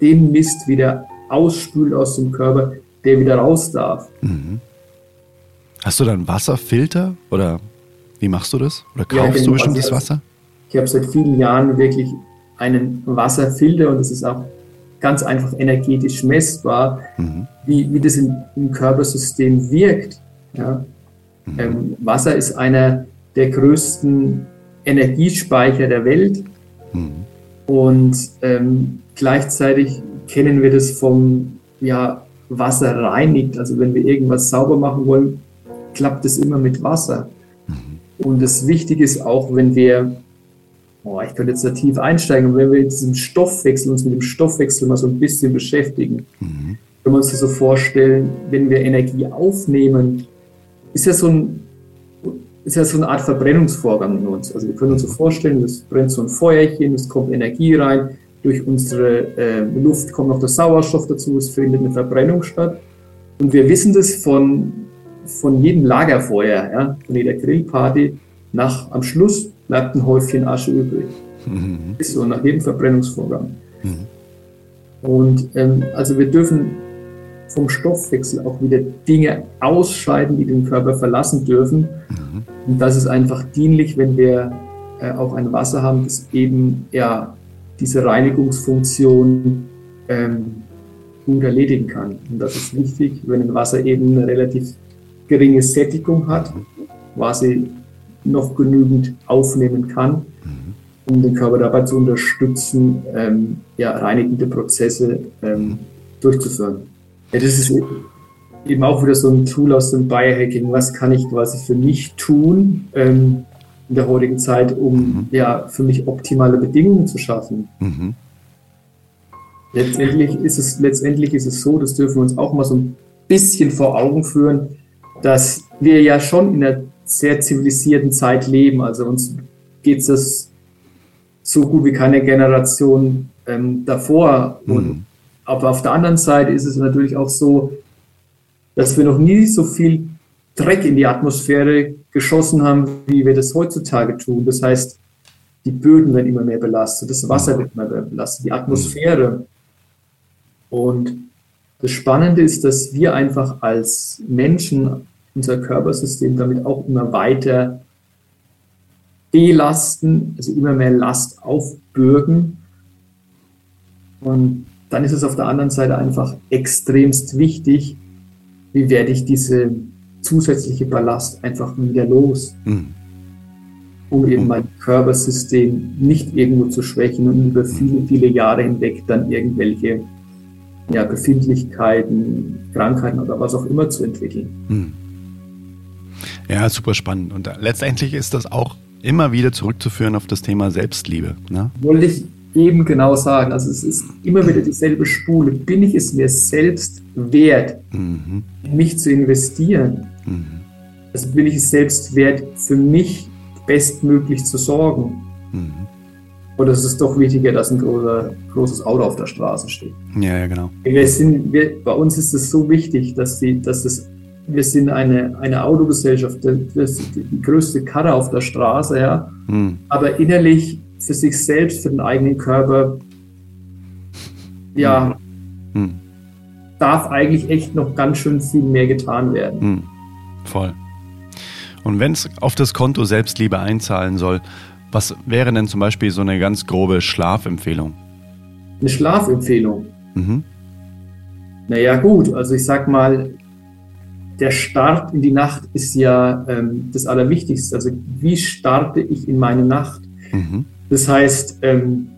den Mist wieder ausspült aus dem Körper, der wieder raus darf. Mhm. Hast du dann Wasserfilter oder wie machst du das? Oder kaufst ja, genau. du bestimmtes also, Wasser? Ich habe seit vielen Jahren wirklich einen Wasserfilter und es ist auch ganz einfach energetisch messbar, mhm. wie, wie das im, im Körpersystem wirkt. Ja? Mhm. Ähm, Wasser ist einer der größten Energiespeicher der Welt mhm. und ähm, gleichzeitig kennen wir das vom ja, Wasser reinigt. Also wenn wir irgendwas sauber machen wollen, klappt es immer mit Wasser. Mhm. Und das Wichtige ist auch, wenn wir oh, ich könnte jetzt da tief einsteigen, wenn wir jetzt diesen Stoffwechsel, uns mit dem Stoffwechsel mal so ein bisschen beschäftigen, mhm. können wir uns das so vorstellen, wenn wir Energie aufnehmen, ist ja so ein ist ja so eine Art Verbrennungsvorgang in uns. Also wir können uns so vorstellen, es brennt so ein Feuerchen, es kommt Energie rein, durch unsere äh, Luft kommt noch der Sauerstoff dazu, es findet eine Verbrennung statt. Und wir wissen das von, von jedem Lagerfeuer, ja, von jeder Grillparty, nach am Schluss bleibt ein Häufchen Asche übrig. Mhm. Ist so nach jedem Verbrennungsvorgang. Mhm. Und ähm, also wir dürfen vom Stoffwechsel auch wieder Dinge ausscheiden, die den Körper verlassen dürfen. Mhm. Und das ist einfach dienlich, wenn wir äh, auch ein Wasser haben, das eben ja diese Reinigungsfunktion ähm, gut erledigen kann. Und das ist wichtig, wenn ein Wasser eben eine relativ geringe Sättigung hat, quasi noch genügend aufnehmen kann, um den Körper dabei zu unterstützen, ähm, ja, reinigende Prozesse ähm, durchzuführen. Ja, das ist eben auch wieder so ein Tool aus dem Biohacking. Was kann ich quasi für mich tun ähm, in der heutigen Zeit, um mhm. ja, für mich optimale Bedingungen zu schaffen? Mhm. Letztendlich ist, es, letztendlich ist es so, das dürfen wir uns auch mal so ein bisschen vor Augen führen, dass wir ja schon in der sehr zivilisierten Zeit leben. Also uns geht es so gut wie keine Generation ähm, davor. Mhm. Und, aber auf der anderen Seite ist es natürlich auch so, dass wir noch nie so viel Dreck in die Atmosphäre geschossen haben, wie wir das heutzutage tun. Das heißt, die Böden werden immer mehr belastet, das Wasser wird immer mehr belastet, die Atmosphäre. Und das Spannende ist, dass wir einfach als Menschen unser Körpersystem damit auch immer weiter belasten, also immer mehr Last aufbürgen. Und dann ist es auf der anderen Seite einfach extremst wichtig, wie werde ich diese zusätzliche Ballast einfach wieder los, mhm. um eben mein Körpersystem nicht irgendwo zu schwächen und über viele, viele Jahre hinweg dann irgendwelche ja, Befindlichkeiten, Krankheiten oder was auch immer zu entwickeln. Mhm. Ja, super spannend. Und letztendlich ist das auch immer wieder zurückzuführen auf das Thema Selbstliebe. Ne? Wollte ich eben genau sagen. Also es ist immer wieder dieselbe Spule. Bin ich es mir selbst wert, mhm. mich zu investieren? Mhm. Also bin ich es selbst wert, für mich bestmöglich zu sorgen? Mhm. Oder ist es doch wichtiger, dass ein großer, großes Auto auf der Straße steht? Ja, ja, genau. Wir sind, wir, bei uns ist es so wichtig, dass, die, dass das wir sind eine, eine Autogesellschaft, das ist die größte Karre auf der Straße, ja. Hm. Aber innerlich für sich selbst, für den eigenen Körper, ja, hm. hm. darf eigentlich echt noch ganz schön viel mehr getan werden. Hm. Voll. Und wenn es auf das Konto Selbstliebe einzahlen soll, was wäre denn zum Beispiel so eine ganz grobe Schlafempfehlung? Eine Schlafempfehlung? Mhm. Naja, gut, also ich sag mal, der Start in die Nacht ist ja ähm, das Allerwichtigste. Also wie starte ich in meine Nacht? Mhm. Das heißt, ähm,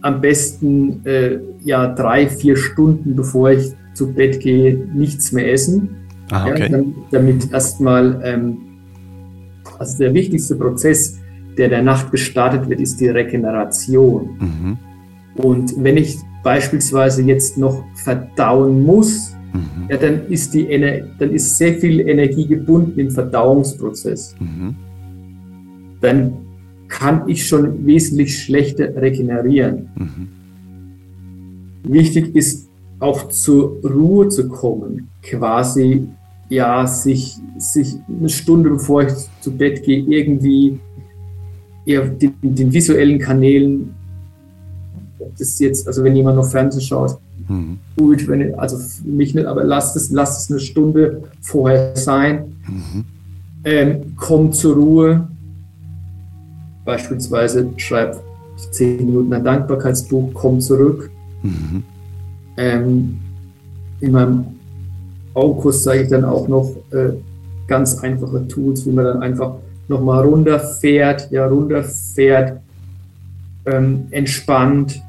am besten äh, ja drei, vier Stunden, bevor ich zu Bett gehe, nichts mehr essen. Ah, okay. ja, damit erstmal, ähm, also der wichtigste Prozess, der der Nacht gestartet wird, ist die Regeneration. Mhm. Und wenn ich beispielsweise jetzt noch verdauen muss, mhm. ja, dann ist die dann ist sehr viel Energie gebunden im Verdauungsprozess. Mhm. Dann kann ich schon wesentlich schlechter regenerieren. Mhm. Wichtig ist auch zur Ruhe zu kommen, quasi ja sich, sich eine Stunde bevor ich zu Bett gehe irgendwie eher den, den visuellen Kanälen das jetzt, also wenn jemand noch Fernsehen schaut, mhm. gut, wenn, also für mich nicht, aber lasst es, lasst es eine Stunde vorher sein. Mhm. Ähm, komm zur Ruhe. Beispielsweise schreib zehn Minuten ein Dankbarkeitsbuch, komm zurück. Mhm. Ähm, in meinem August sage ich dann auch noch äh, ganz einfache Tools, wie man dann einfach nochmal runterfährt, ja, runterfährt, ähm, entspannt,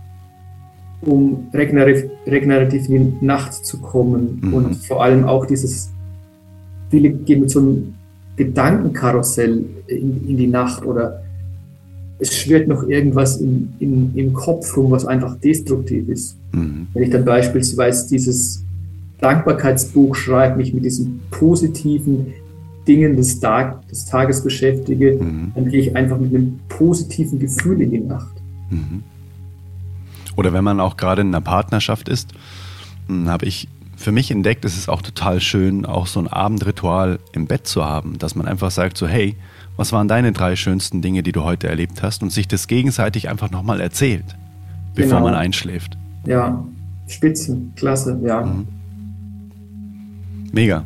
um regenerativ, regenerativ in die Nacht zu kommen mhm. und vor allem auch dieses, viele gehen mit so einem Gedankenkarussell in, in die Nacht oder es schwirrt noch irgendwas in, in, im Kopf rum, was einfach destruktiv ist. Mhm. Wenn ich dann beispielsweise dieses Dankbarkeitsbuch schreibe, mich mit diesen positiven Dingen des, Tag, des Tages beschäftige, mhm. dann gehe ich einfach mit einem positiven Gefühl in die Nacht. Mhm. Oder wenn man auch gerade in einer Partnerschaft ist, hm, habe ich für mich entdeckt, es ist auch total schön, auch so ein Abendritual im Bett zu haben, dass man einfach sagt so, hey, was waren deine drei schönsten Dinge, die du heute erlebt hast und sich das gegenseitig einfach nochmal erzählt, bevor genau. man einschläft. Ja, Spitzen, klasse, ja. Mhm. Mega.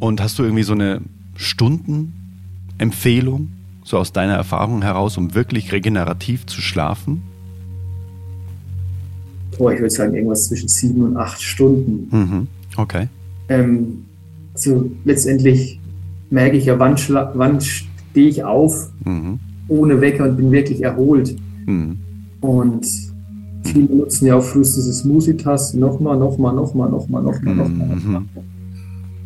Und hast du irgendwie so eine Stundenempfehlung, so aus deiner Erfahrung heraus, um wirklich regenerativ zu schlafen? Boah, ich würde sagen, irgendwas zwischen sieben und acht Stunden. Mhm. Okay. Ähm, also letztendlich merke ich ja, wann, wann stehe ich auf mhm. ohne Wecker und bin wirklich erholt. Mhm. Und viele nutzen ja auch frühst diese Smoothie-Taste nochmal, nochmal, nochmal, nochmal, nochmal, nochmal. Mhm.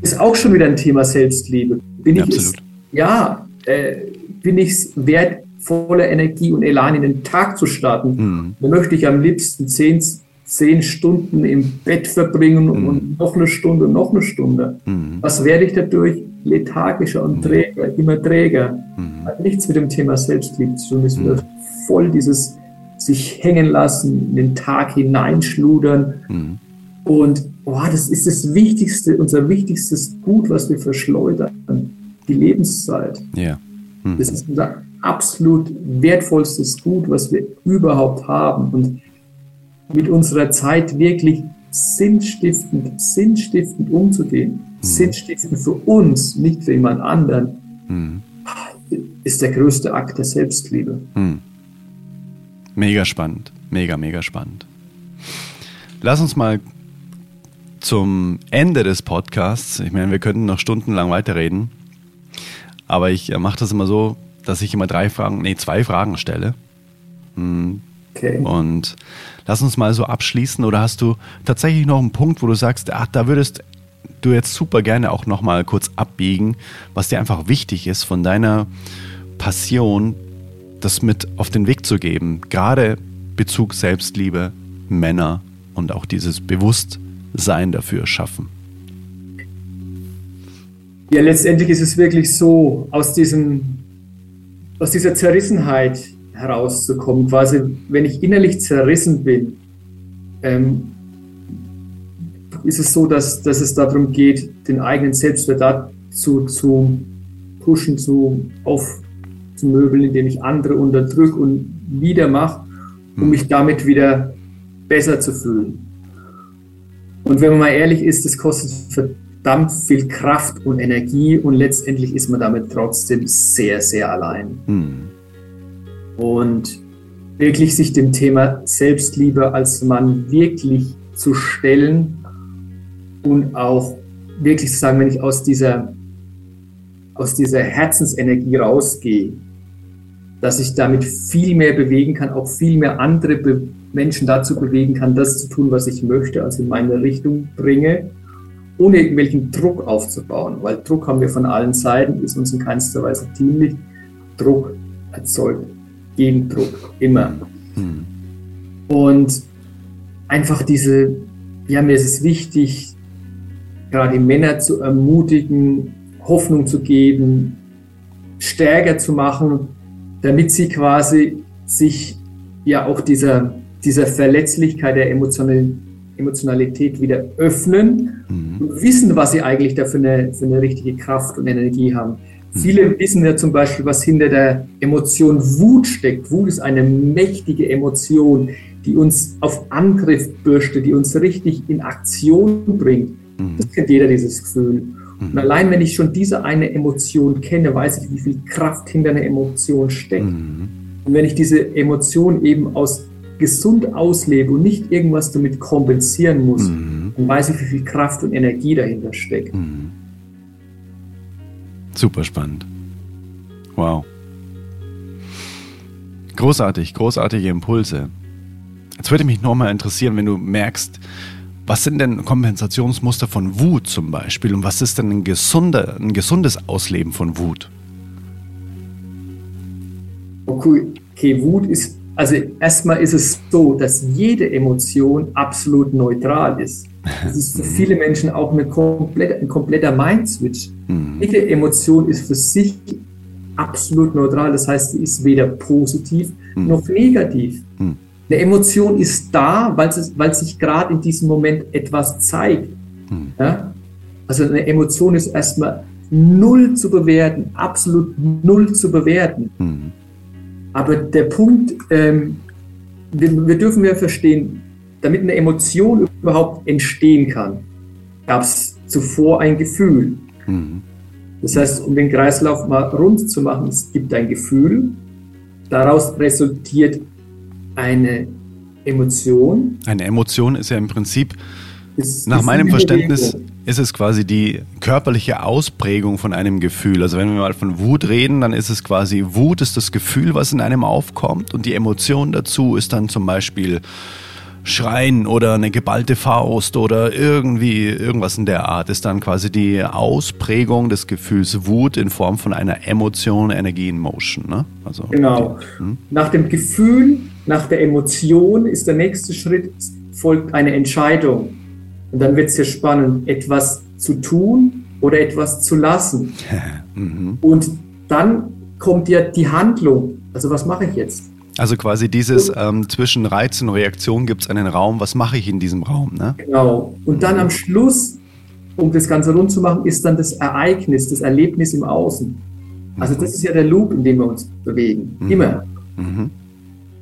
Ist auch schon wieder ein Thema Selbstliebe. Bin ja, ich es, ja, äh, bin ich es wert, voller Energie und Elan in den Tag zu starten. Mhm. Dann möchte ich am liebsten zehn, zehn Stunden im Bett verbringen mhm. und noch eine Stunde und noch eine Stunde. Mhm. Was werde ich dadurch? Lethargischer und mhm. träger, immer träger. Mhm. Hat nichts mit dem Thema Selbstliebe zu tun. Es wird voll dieses sich hängen lassen, in den Tag hineinschludern. Mhm. Und oh, das ist das Wichtigste, unser wichtigstes Gut, was wir verschleudern. Die Lebenszeit. Ja. Das ist unser absolut wertvollstes Gut, was wir überhaupt haben. Und mit unserer Zeit wirklich sinnstiftend, sinnstiftend umzugehen, mhm. sinnstiftend für uns, nicht für jemand anderen, mhm. ist der größte Akt der Selbstliebe. Mhm. Mega spannend, mega, mega spannend. Lass uns mal zum Ende des Podcasts, ich meine, wir könnten noch stundenlang weiterreden, aber ich äh, mache das immer so, dass ich immer drei Fragen, nee, zwei Fragen stelle. Hm. Okay. Und lass uns mal so abschließen. Oder hast du tatsächlich noch einen Punkt, wo du sagst, ach, da würdest du jetzt super gerne auch noch mal kurz abbiegen, was dir einfach wichtig ist von deiner Passion, das mit auf den Weg zu geben. Gerade Bezug Selbstliebe, Männer und auch dieses Bewusstsein dafür schaffen. Ja, letztendlich ist es wirklich so, aus diesem aus dieser Zerrissenheit herauszukommen. Quasi, wenn ich innerlich zerrissen bin, ähm, ist es so, dass, dass es darum geht, den eigenen Selbstwert dazu zu pushen, zu aufzumöbeln, indem ich andere unterdrücke und wieder mache, um hm. mich damit wieder besser zu fühlen. Und wenn man mal ehrlich ist, das kostet verdammt viel Kraft und Energie und letztendlich ist man damit trotzdem sehr, sehr allein. Hm. Und wirklich sich dem Thema Selbstliebe als Mann wirklich zu stellen und auch wirklich zu sagen, wenn ich aus dieser, aus dieser Herzensenergie rausgehe, dass ich damit viel mehr bewegen kann, auch viel mehr andere Be Menschen dazu bewegen kann, das zu tun, was ich möchte, also in meine Richtung bringe, ohne irgendwelchen Druck aufzubauen, weil Druck haben wir von allen Seiten, ist uns in keinster Weise dienlich. Druck erzeugt Gegendruck, immer. Mhm. Und einfach diese, ja, mir ist es wichtig, gerade die Männer zu ermutigen, Hoffnung zu geben, stärker zu machen, damit sie quasi sich ja auch dieser, dieser Verletzlichkeit der Emotionalität wieder öffnen mhm. und wissen, was sie eigentlich da für eine, für eine richtige Kraft und Energie haben. Mhm. Viele wissen ja zum Beispiel, was hinter der Emotion Wut steckt. Wut ist eine mächtige Emotion, die uns auf Angriff bürstet, die uns richtig in Aktion bringt. Mhm. Das kennt jeder, dieses Gefühl. Und mhm. allein wenn ich schon diese eine Emotion kenne, weiß ich, wie viel Kraft hinter einer Emotion steckt. Mhm. Und wenn ich diese Emotion eben aus gesund auslebe und nicht irgendwas damit kompensieren muss, mhm. dann weiß ich, wie viel Kraft und Energie dahinter steckt. Mhm. Super spannend. Wow. Großartig, großartige Impulse. Jetzt würde mich nochmal interessieren, wenn du merkst, was sind denn Kompensationsmuster von Wut zum Beispiel und was ist denn ein, gesunder, ein gesundes Ausleben von Wut? Okay, okay, Wut ist, also erstmal ist es so, dass jede Emotion absolut neutral ist. Das ist für viele Menschen auch komplette, ein kompletter Mind-Switch. Mhm. Jede Emotion ist für sich absolut neutral. Das heißt, sie ist weder positiv mhm. noch negativ. Mhm. Eine Emotion ist da, weil, es, weil sich gerade in diesem Moment etwas zeigt. Ja? Also eine Emotion ist erstmal null zu bewerten, absolut null zu bewerten. Aber der Punkt, ähm, wir, wir, dürfen ja verstehen, damit eine Emotion überhaupt entstehen kann, gab es zuvor ein Gefühl. Hm. Das heißt, um den Kreislauf mal rund zu machen, es gibt ein Gefühl, daraus resultiert eine Emotion. Eine Emotion ist ja im Prinzip, ist, nach ist meinem Verständnis, ist es quasi die körperliche Ausprägung von einem Gefühl. Also wenn wir mal von Wut reden, dann ist es quasi, Wut ist das Gefühl, was in einem aufkommt und die Emotion dazu ist dann zum Beispiel Schreien oder eine geballte Faust oder irgendwie irgendwas in der Art ist dann quasi die Ausprägung des Gefühls Wut in Form von einer Emotion, Energie in Motion. Ne? Also genau. Die, hm? Nach dem Gefühl, nach der Emotion ist der nächste Schritt, folgt eine Entscheidung. Und dann wird es ja spannend, etwas zu tun oder etwas zu lassen. mhm. Und dann kommt ja die Handlung. Also was mache ich jetzt? Also quasi dieses ähm, zwischen Reiz und Reaktion gibt es einen Raum. Was mache ich in diesem Raum? Ne? Genau. Und dann am Schluss, um das Ganze rund zu machen, ist dann das Ereignis, das Erlebnis im Außen. Also das ist ja der Loop, in dem wir uns bewegen. Mhm. Immer. Mhm.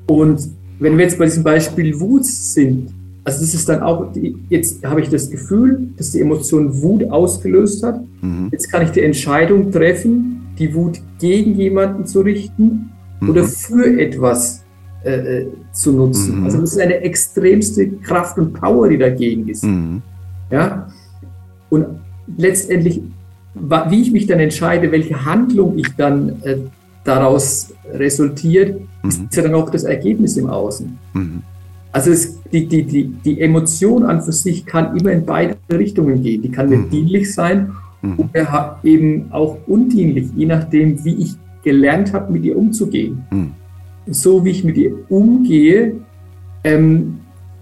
Und wenn wir jetzt bei diesem Beispiel Wut sind, also das ist dann auch, jetzt habe ich das Gefühl, dass die Emotion Wut ausgelöst hat. Mhm. Jetzt kann ich die Entscheidung treffen, die Wut gegen jemanden zu richten mhm. oder für etwas äh, äh, zu nutzen. Mhm. Also das ist eine extremste Kraft und Power, die dagegen ist. Mhm. Ja? Und letztendlich, wie ich mich dann entscheide, welche Handlung ich dann äh, daraus resultiert, mhm. ist ja dann auch das Ergebnis im Außen. Also es, die, die, die, die Emotion an für sich kann immer in beide Richtungen gehen. Die kann mir mhm. dienlich sein mhm. oder eben auch undienlich, je nachdem, wie ich gelernt habe, mit ihr umzugehen. Mhm. So wie ich mit ihr umgehe, ähm,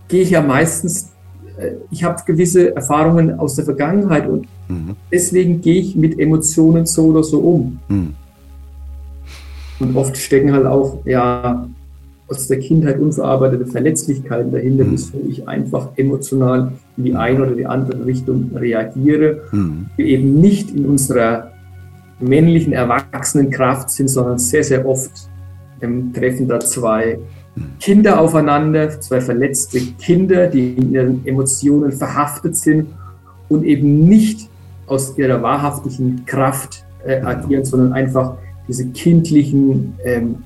gehe ich ja meistens, äh, ich habe gewisse Erfahrungen aus der Vergangenheit und mhm. deswegen gehe ich mit Emotionen so oder so um. Mhm. Und oft stecken halt auch, ja, aus der Kindheit unverarbeitete Verletzlichkeiten dahinter, mhm. wieso ich einfach emotional in die eine oder die andere Richtung reagiere, mhm. wir eben nicht in unserer männlichen Erwachsenenkraft sind, sondern sehr, sehr oft ähm, treffen da zwei Kinder aufeinander, zwei verletzte Kinder, die in ihren Emotionen verhaftet sind und eben nicht aus ihrer wahrhaftigen Kraft äh, agieren, sondern einfach diese kindlichen, ähm,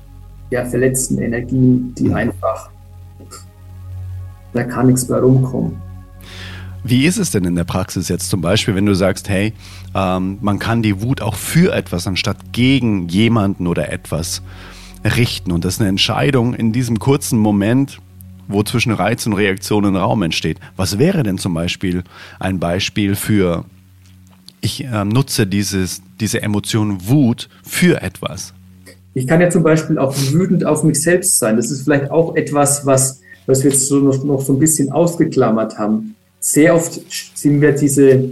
ja, verletzten Energien, die einfach, da kann nichts mehr rumkommen. Wie ist es denn in der Praxis jetzt zum Beispiel, wenn du sagst, hey, ähm, man kann die Wut auch für etwas anstatt gegen jemanden oder etwas richten. Und das ist eine Entscheidung in diesem kurzen Moment, wo zwischen Reiz und Reaktion ein Raum entsteht. Was wäre denn zum Beispiel ein Beispiel für, ich äh, nutze dieses, diese Emotion Wut für etwas? Ich kann ja zum Beispiel auch wütend auf mich selbst sein. Das ist vielleicht auch etwas, was, was wir jetzt so noch, noch so ein bisschen ausgeklammert haben. Sehr oft sind wir diese,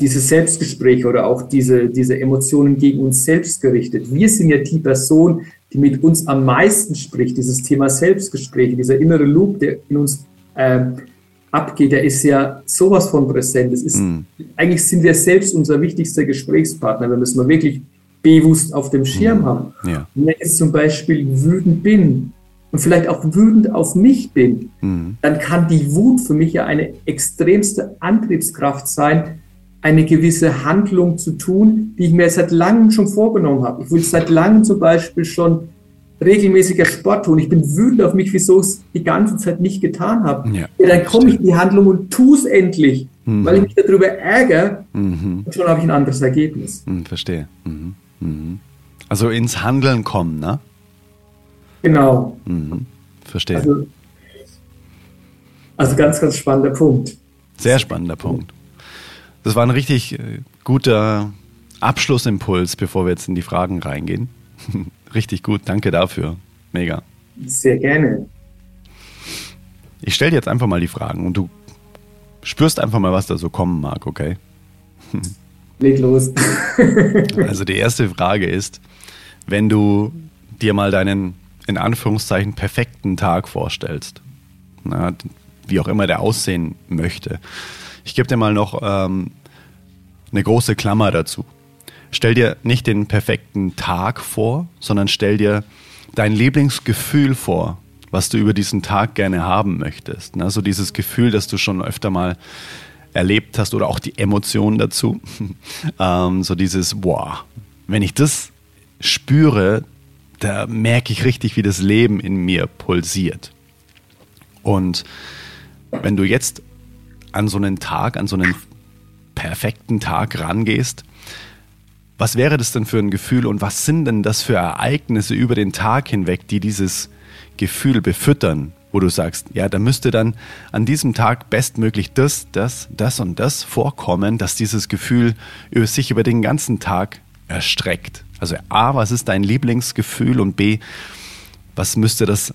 diese Selbstgespräche oder auch diese, diese Emotionen gegen uns selbst gerichtet. Wir sind ja die Person, die mit uns am meisten spricht. Dieses Thema Selbstgespräche, dieser innere Loop, der in uns äh, abgeht, der ist ja sowas von präsent. Das ist, mm. Eigentlich sind wir selbst unser wichtigster Gesprächspartner, wenn wir es mal wirklich bewusst auf dem Schirm mm. haben. Ja. Wenn ich jetzt zum Beispiel wütend bin und vielleicht auch wütend auf mich bin, mm. dann kann die Wut für mich ja eine extremste Antriebskraft sein, eine gewisse Handlung zu tun, die ich mir seit langem schon vorgenommen habe. Ich will seit langem zum Beispiel schon regelmäßiger Sport tun. Ich bin wütend auf mich, wieso ich es die ganze Zeit nicht getan habe. Ja, ja, dann komme ich in die Handlung und tue es endlich, mhm. weil ich mich darüber ärgere mhm. und schon habe ich ein anderes Ergebnis. Mhm, verstehe. Mhm. Mhm. Also ins Handeln kommen, ne? Genau. Mhm. Verstehe. Also, also ganz, ganz spannender Punkt. Sehr spannender Punkt. Das war ein richtig äh, guter Abschlussimpuls, bevor wir jetzt in die Fragen reingehen. richtig gut, danke dafür. Mega. Sehr gerne. Ich stelle dir jetzt einfach mal die Fragen und du spürst einfach mal, was da so kommen mag, okay? Leg los. also die erste Frage ist, wenn du dir mal deinen in Anführungszeichen perfekten Tag vorstellst, na, wie auch immer der aussehen möchte, ich gebe dir mal noch ähm, eine große Klammer dazu. Stell dir nicht den perfekten Tag vor, sondern stell dir dein Lieblingsgefühl vor, was du über diesen Tag gerne haben möchtest. Also dieses Gefühl, das du schon öfter mal erlebt hast oder auch die Emotionen dazu. ähm, so dieses, wow, wenn ich das spüre, da merke ich richtig, wie das Leben in mir pulsiert. Und wenn du jetzt an so einen Tag, an so einen perfekten Tag rangehst, was wäre das denn für ein Gefühl und was sind denn das für Ereignisse über den Tag hinweg, die dieses Gefühl befüttern, wo du sagst, ja, da müsste dann an diesem Tag bestmöglich das, das, das und das vorkommen, dass dieses Gefühl über sich über den ganzen Tag erstreckt. Also A, was ist dein Lieblingsgefühl und B, was müsste das,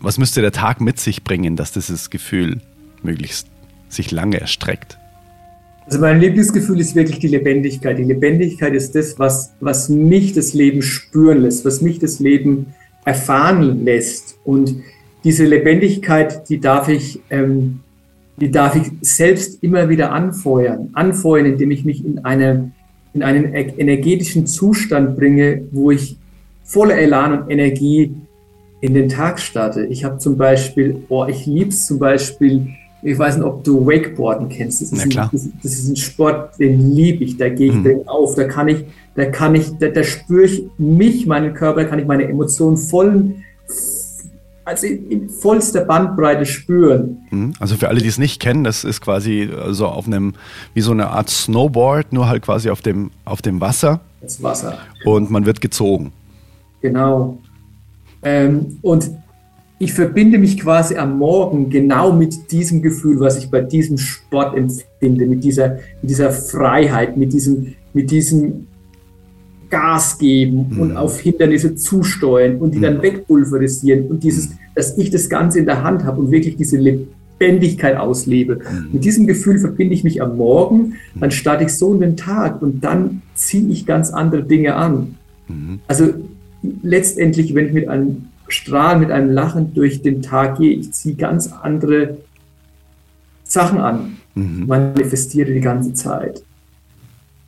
was müsste der Tag mit sich bringen, dass dieses Gefühl möglichst sich lange erstreckt? Also mein Lieblingsgefühl ist wirklich die Lebendigkeit. Die Lebendigkeit ist das, was, was mich das Leben spüren lässt, was mich das Leben erfahren lässt. Und diese Lebendigkeit, die darf ich, ähm, die darf ich selbst immer wieder anfeuern. Anfeuern, indem ich mich in, eine, in einen energetischen Zustand bringe, wo ich voller Elan und Energie in den Tag starte. Ich habe zum Beispiel, oh, ich liebe es zum Beispiel, ich weiß nicht, ob du Wakeboarden kennst. Das ist, ein, das, das ist ein, Sport, den liebe ich. Da gehe ich mhm. auf. Da kann ich, da kann ich, da, da spüre ich mich, meinen Körper, kann ich meine Emotionen voll, also in vollster Bandbreite spüren. Mhm. Also für alle, die es nicht kennen, das ist quasi so auf einem, wie so eine Art Snowboard, nur halt quasi auf dem, auf dem Wasser. Das Wasser. Und man wird gezogen. Genau. Ähm, und ich verbinde mich quasi am Morgen genau mit diesem Gefühl, was ich bei diesem Sport empfinde, mit dieser, mit dieser Freiheit, mit diesem, mit diesem Gas geben mhm. und auf Hindernisse zusteuern und die mhm. dann wegpulverisieren und dieses, dass ich das Ganze in der Hand habe und wirklich diese Lebendigkeit auslebe. Mhm. Mit diesem Gefühl verbinde ich mich am Morgen, mhm. dann starte ich so in den Tag und dann ziehe ich ganz andere Dinge an. Mhm. Also letztendlich, wenn ich mit einem Strahlen, mit einem Lachen durch den Tag gehe. Ich ziehe ganz andere Sachen an, mhm. manifestiere die ganze Zeit.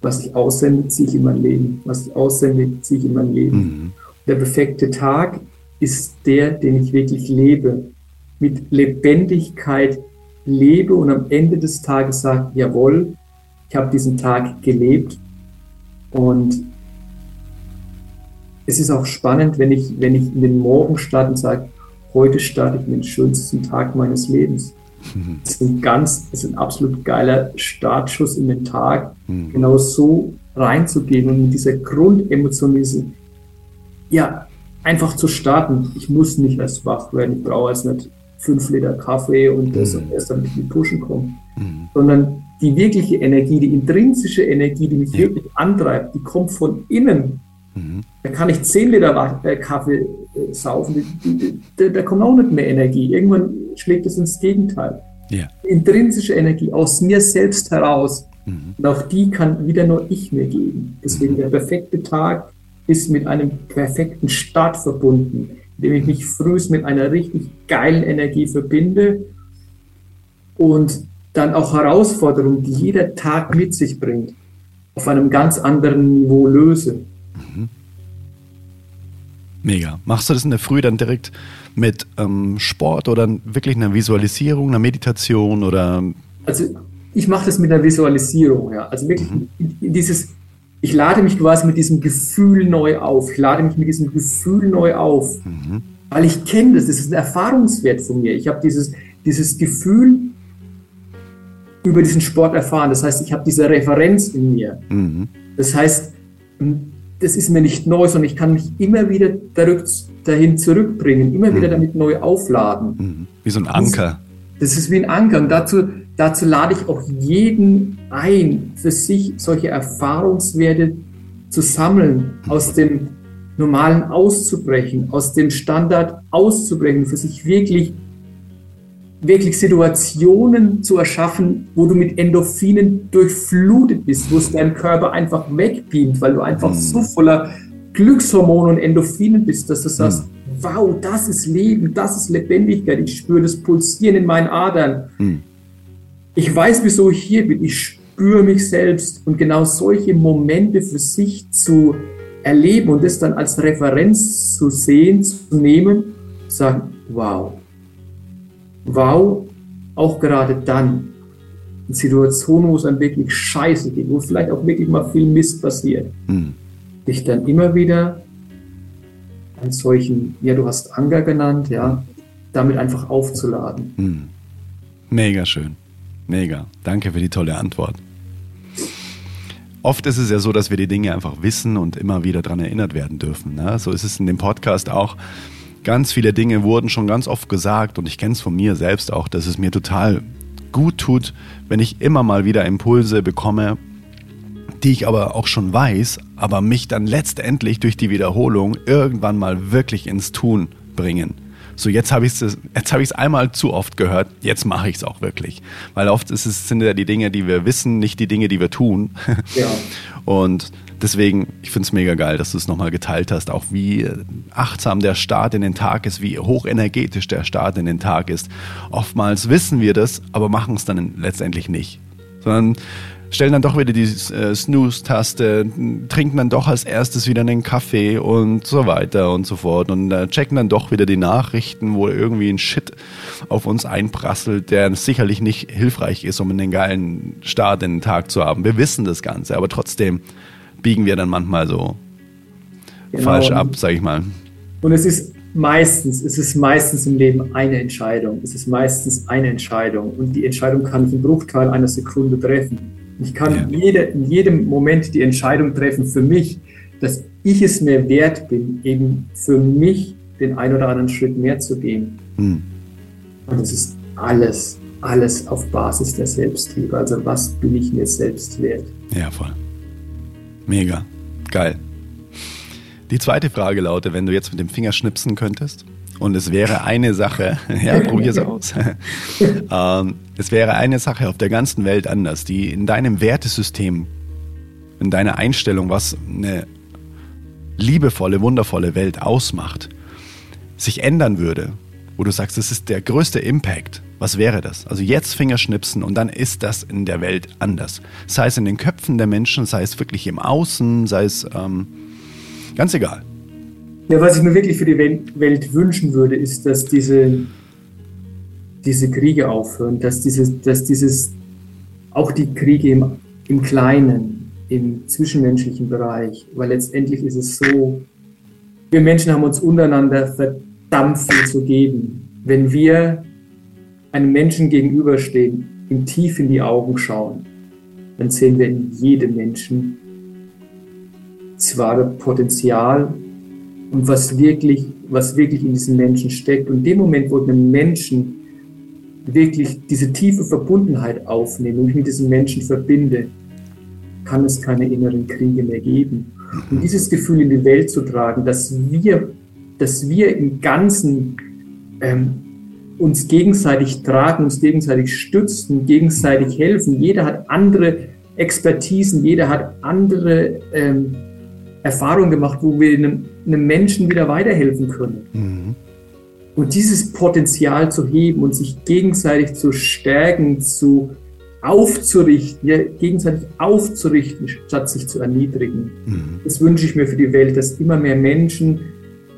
Was ich aussende, ziehe ich in mein Leben. Was ich aussende, ziehe ich in mein Leben. Mhm. Der perfekte Tag ist der, den ich wirklich lebe. Mit Lebendigkeit lebe und am Ende des Tages sage, jawohl, ich habe diesen Tag gelebt und es ist auch spannend, wenn ich, wenn ich in den Morgen starte und sage, heute starte ich mit dem schönsten Tag meines Lebens. Mhm. Das ist ein ganz, ist ein absolut geiler Startschuss in den Tag, mhm. genau so reinzugehen und mit dieser Grundemotion, diese, ja, einfach zu starten. Ich muss nicht erst wach werden, ich brauche jetzt nicht fünf Liter Kaffee und das mhm. und erst damit ich in die Pushen komme. Mhm. Sondern die wirkliche Energie, die intrinsische Energie, die mich ja. wirklich antreibt, die kommt von innen. Mhm. Da kann ich zehn Liter äh, Kaffee saufen, da, da kommt auch nicht mehr Energie. Irgendwann schlägt es ins Gegenteil. Ja. Intrinsische Energie aus mir selbst heraus. Mhm. Und auch die kann wieder nur ich mir geben. Deswegen mhm. der perfekte Tag ist mit einem perfekten Start verbunden, indem ich mich frühst mit einer richtig geilen Energie verbinde und dann auch Herausforderungen, die jeder Tag mit sich bringt, auf einem ganz anderen Niveau löse. Mhm. Mega. Machst du das in der Früh dann direkt mit ähm, Sport oder wirklich einer Visualisierung, einer Meditation oder? Also ich mache das mit einer Visualisierung, ja. Also wirklich mhm. dieses, ich lade mich quasi mit diesem Gefühl neu auf. Ich lade mich mit diesem Gefühl neu auf, mhm. weil ich kenne das. Das ist ein Erfahrungswert von mir. Ich habe dieses, dieses Gefühl über diesen Sport erfahren. Das heißt, ich habe diese Referenz in mir. Mhm. Das heißt, das ist mir nicht neu, sondern ich kann mich immer wieder dahin zurückbringen, immer wieder mhm. damit neu aufladen. Mhm. Wie so ein Anker. Das, das ist wie ein Anker. Und dazu, dazu lade ich auch jeden ein, für sich solche Erfahrungswerte zu sammeln, aus dem Normalen auszubrechen, aus dem Standard auszubrechen, für sich wirklich wirklich Situationen zu erschaffen, wo du mit Endorphinen durchflutet bist, wo es deinem Körper einfach wegbeamt, weil du einfach mhm. so voller Glückshormone und Endorphinen bist, dass du sagst, mhm. wow, das ist Leben, das ist Lebendigkeit, ich spüre das Pulsieren in meinen Adern. Mhm. Ich weiß, wieso ich hier bin, ich spüre mich selbst und genau solche Momente für sich zu erleben und das dann als Referenz zu sehen, zu nehmen, sagen, wow, wow, auch gerade dann, in Situationen, wo es dann wirklich scheiße geht, wo vielleicht auch wirklich mal viel Mist passiert, mhm. dich dann immer wieder an solchen, ja, du hast Anger genannt, ja, damit einfach aufzuladen. Mhm. Mega schön. Mega. Danke für die tolle Antwort. Oft ist es ja so, dass wir die Dinge einfach wissen und immer wieder daran erinnert werden dürfen. Ne? So ist es in dem Podcast auch. Ganz viele Dinge wurden schon ganz oft gesagt und ich kenne es von mir selbst auch, dass es mir total gut tut, wenn ich immer mal wieder Impulse bekomme, die ich aber auch schon weiß, aber mich dann letztendlich durch die Wiederholung irgendwann mal wirklich ins Tun bringen. So, jetzt habe ich es jetzt einmal zu oft gehört, jetzt mache ich es auch wirklich. Weil oft ist es, sind ja die Dinge, die wir wissen, nicht die Dinge, die wir tun. Ja. Und deswegen, ich finde es mega geil, dass du es nochmal geteilt hast, auch wie achtsam der Start in den Tag ist, wie hochenergetisch der Start in den Tag ist. Oftmals wissen wir das, aber machen es dann letztendlich nicht. Sondern stellen dann doch wieder die äh, Snooze-Taste, trinken dann doch als erstes wieder einen Kaffee und so weiter und so fort und äh, checken dann doch wieder die Nachrichten, wo irgendwie ein Shit auf uns einprasselt, der sicherlich nicht hilfreich ist, um einen geilen Start in den Tag zu haben. Wir wissen das Ganze, aber trotzdem biegen wir dann manchmal so genau. falsch ab, sag ich mal. Und es ist meistens, es ist meistens im Leben eine Entscheidung. Es ist meistens eine Entscheidung. Und die Entscheidung kann ich im Bruchteil einer Sekunde treffen. Ich kann ja. jede, in jedem Moment die Entscheidung treffen für mich, dass ich es mir wert bin, eben für mich den ein oder anderen Schritt mehr zu gehen. Hm. Und es ist alles, alles auf Basis der Selbstliebe. Also was bin ich mir selbst wert? Ja, voll. Mega. Geil. Die zweite Frage lautet, wenn du jetzt mit dem Finger schnipsen könntest und es wäre eine Sache, ja, probier es aus. ähm, es wäre eine Sache auf der ganzen Welt anders, die in deinem Wertesystem, in deiner Einstellung, was eine liebevolle, wundervolle Welt ausmacht, sich ändern würde, wo du sagst, das ist der größte Impact, was wäre das? Also jetzt Fingerschnipsen und dann ist das in der Welt anders. Sei es in den Köpfen der Menschen, sei es wirklich im Außen, sei es ähm, ganz egal. Ja, was ich mir wirklich für die Welt wünschen würde, ist, dass diese, diese Kriege aufhören, dass, dieses, dass dieses, auch die Kriege im, im Kleinen, im zwischenmenschlichen Bereich, weil letztendlich ist es so, wir Menschen haben uns untereinander verdammt viel zu geben. Wenn wir einem Menschen gegenüberstehen, ihm tief in die Augen schauen, dann sehen wir in jedem Menschen das wahre Potenzial und was wirklich, was wirklich in diesen Menschen steckt. Und in dem Moment, wo einem Menschen wirklich diese tiefe Verbundenheit aufnehme und mich mit diesem Menschen verbinde, kann es keine inneren Kriege mehr geben. Und dieses Gefühl in die Welt zu tragen, dass wir, dass wir im Ganzen ähm, uns gegenseitig tragen, uns gegenseitig stützen, gegenseitig helfen. Jeder hat andere Expertisen, jeder hat andere ähm, Erfahrungen gemacht, wo wir einem, einem, Menschen wieder weiterhelfen können. Mhm. Und dieses Potenzial zu heben und sich gegenseitig zu stärken, zu aufzurichten, ja, gegenseitig aufzurichten, statt sich zu erniedrigen. Mhm. Das wünsche ich mir für die Welt, dass immer mehr Menschen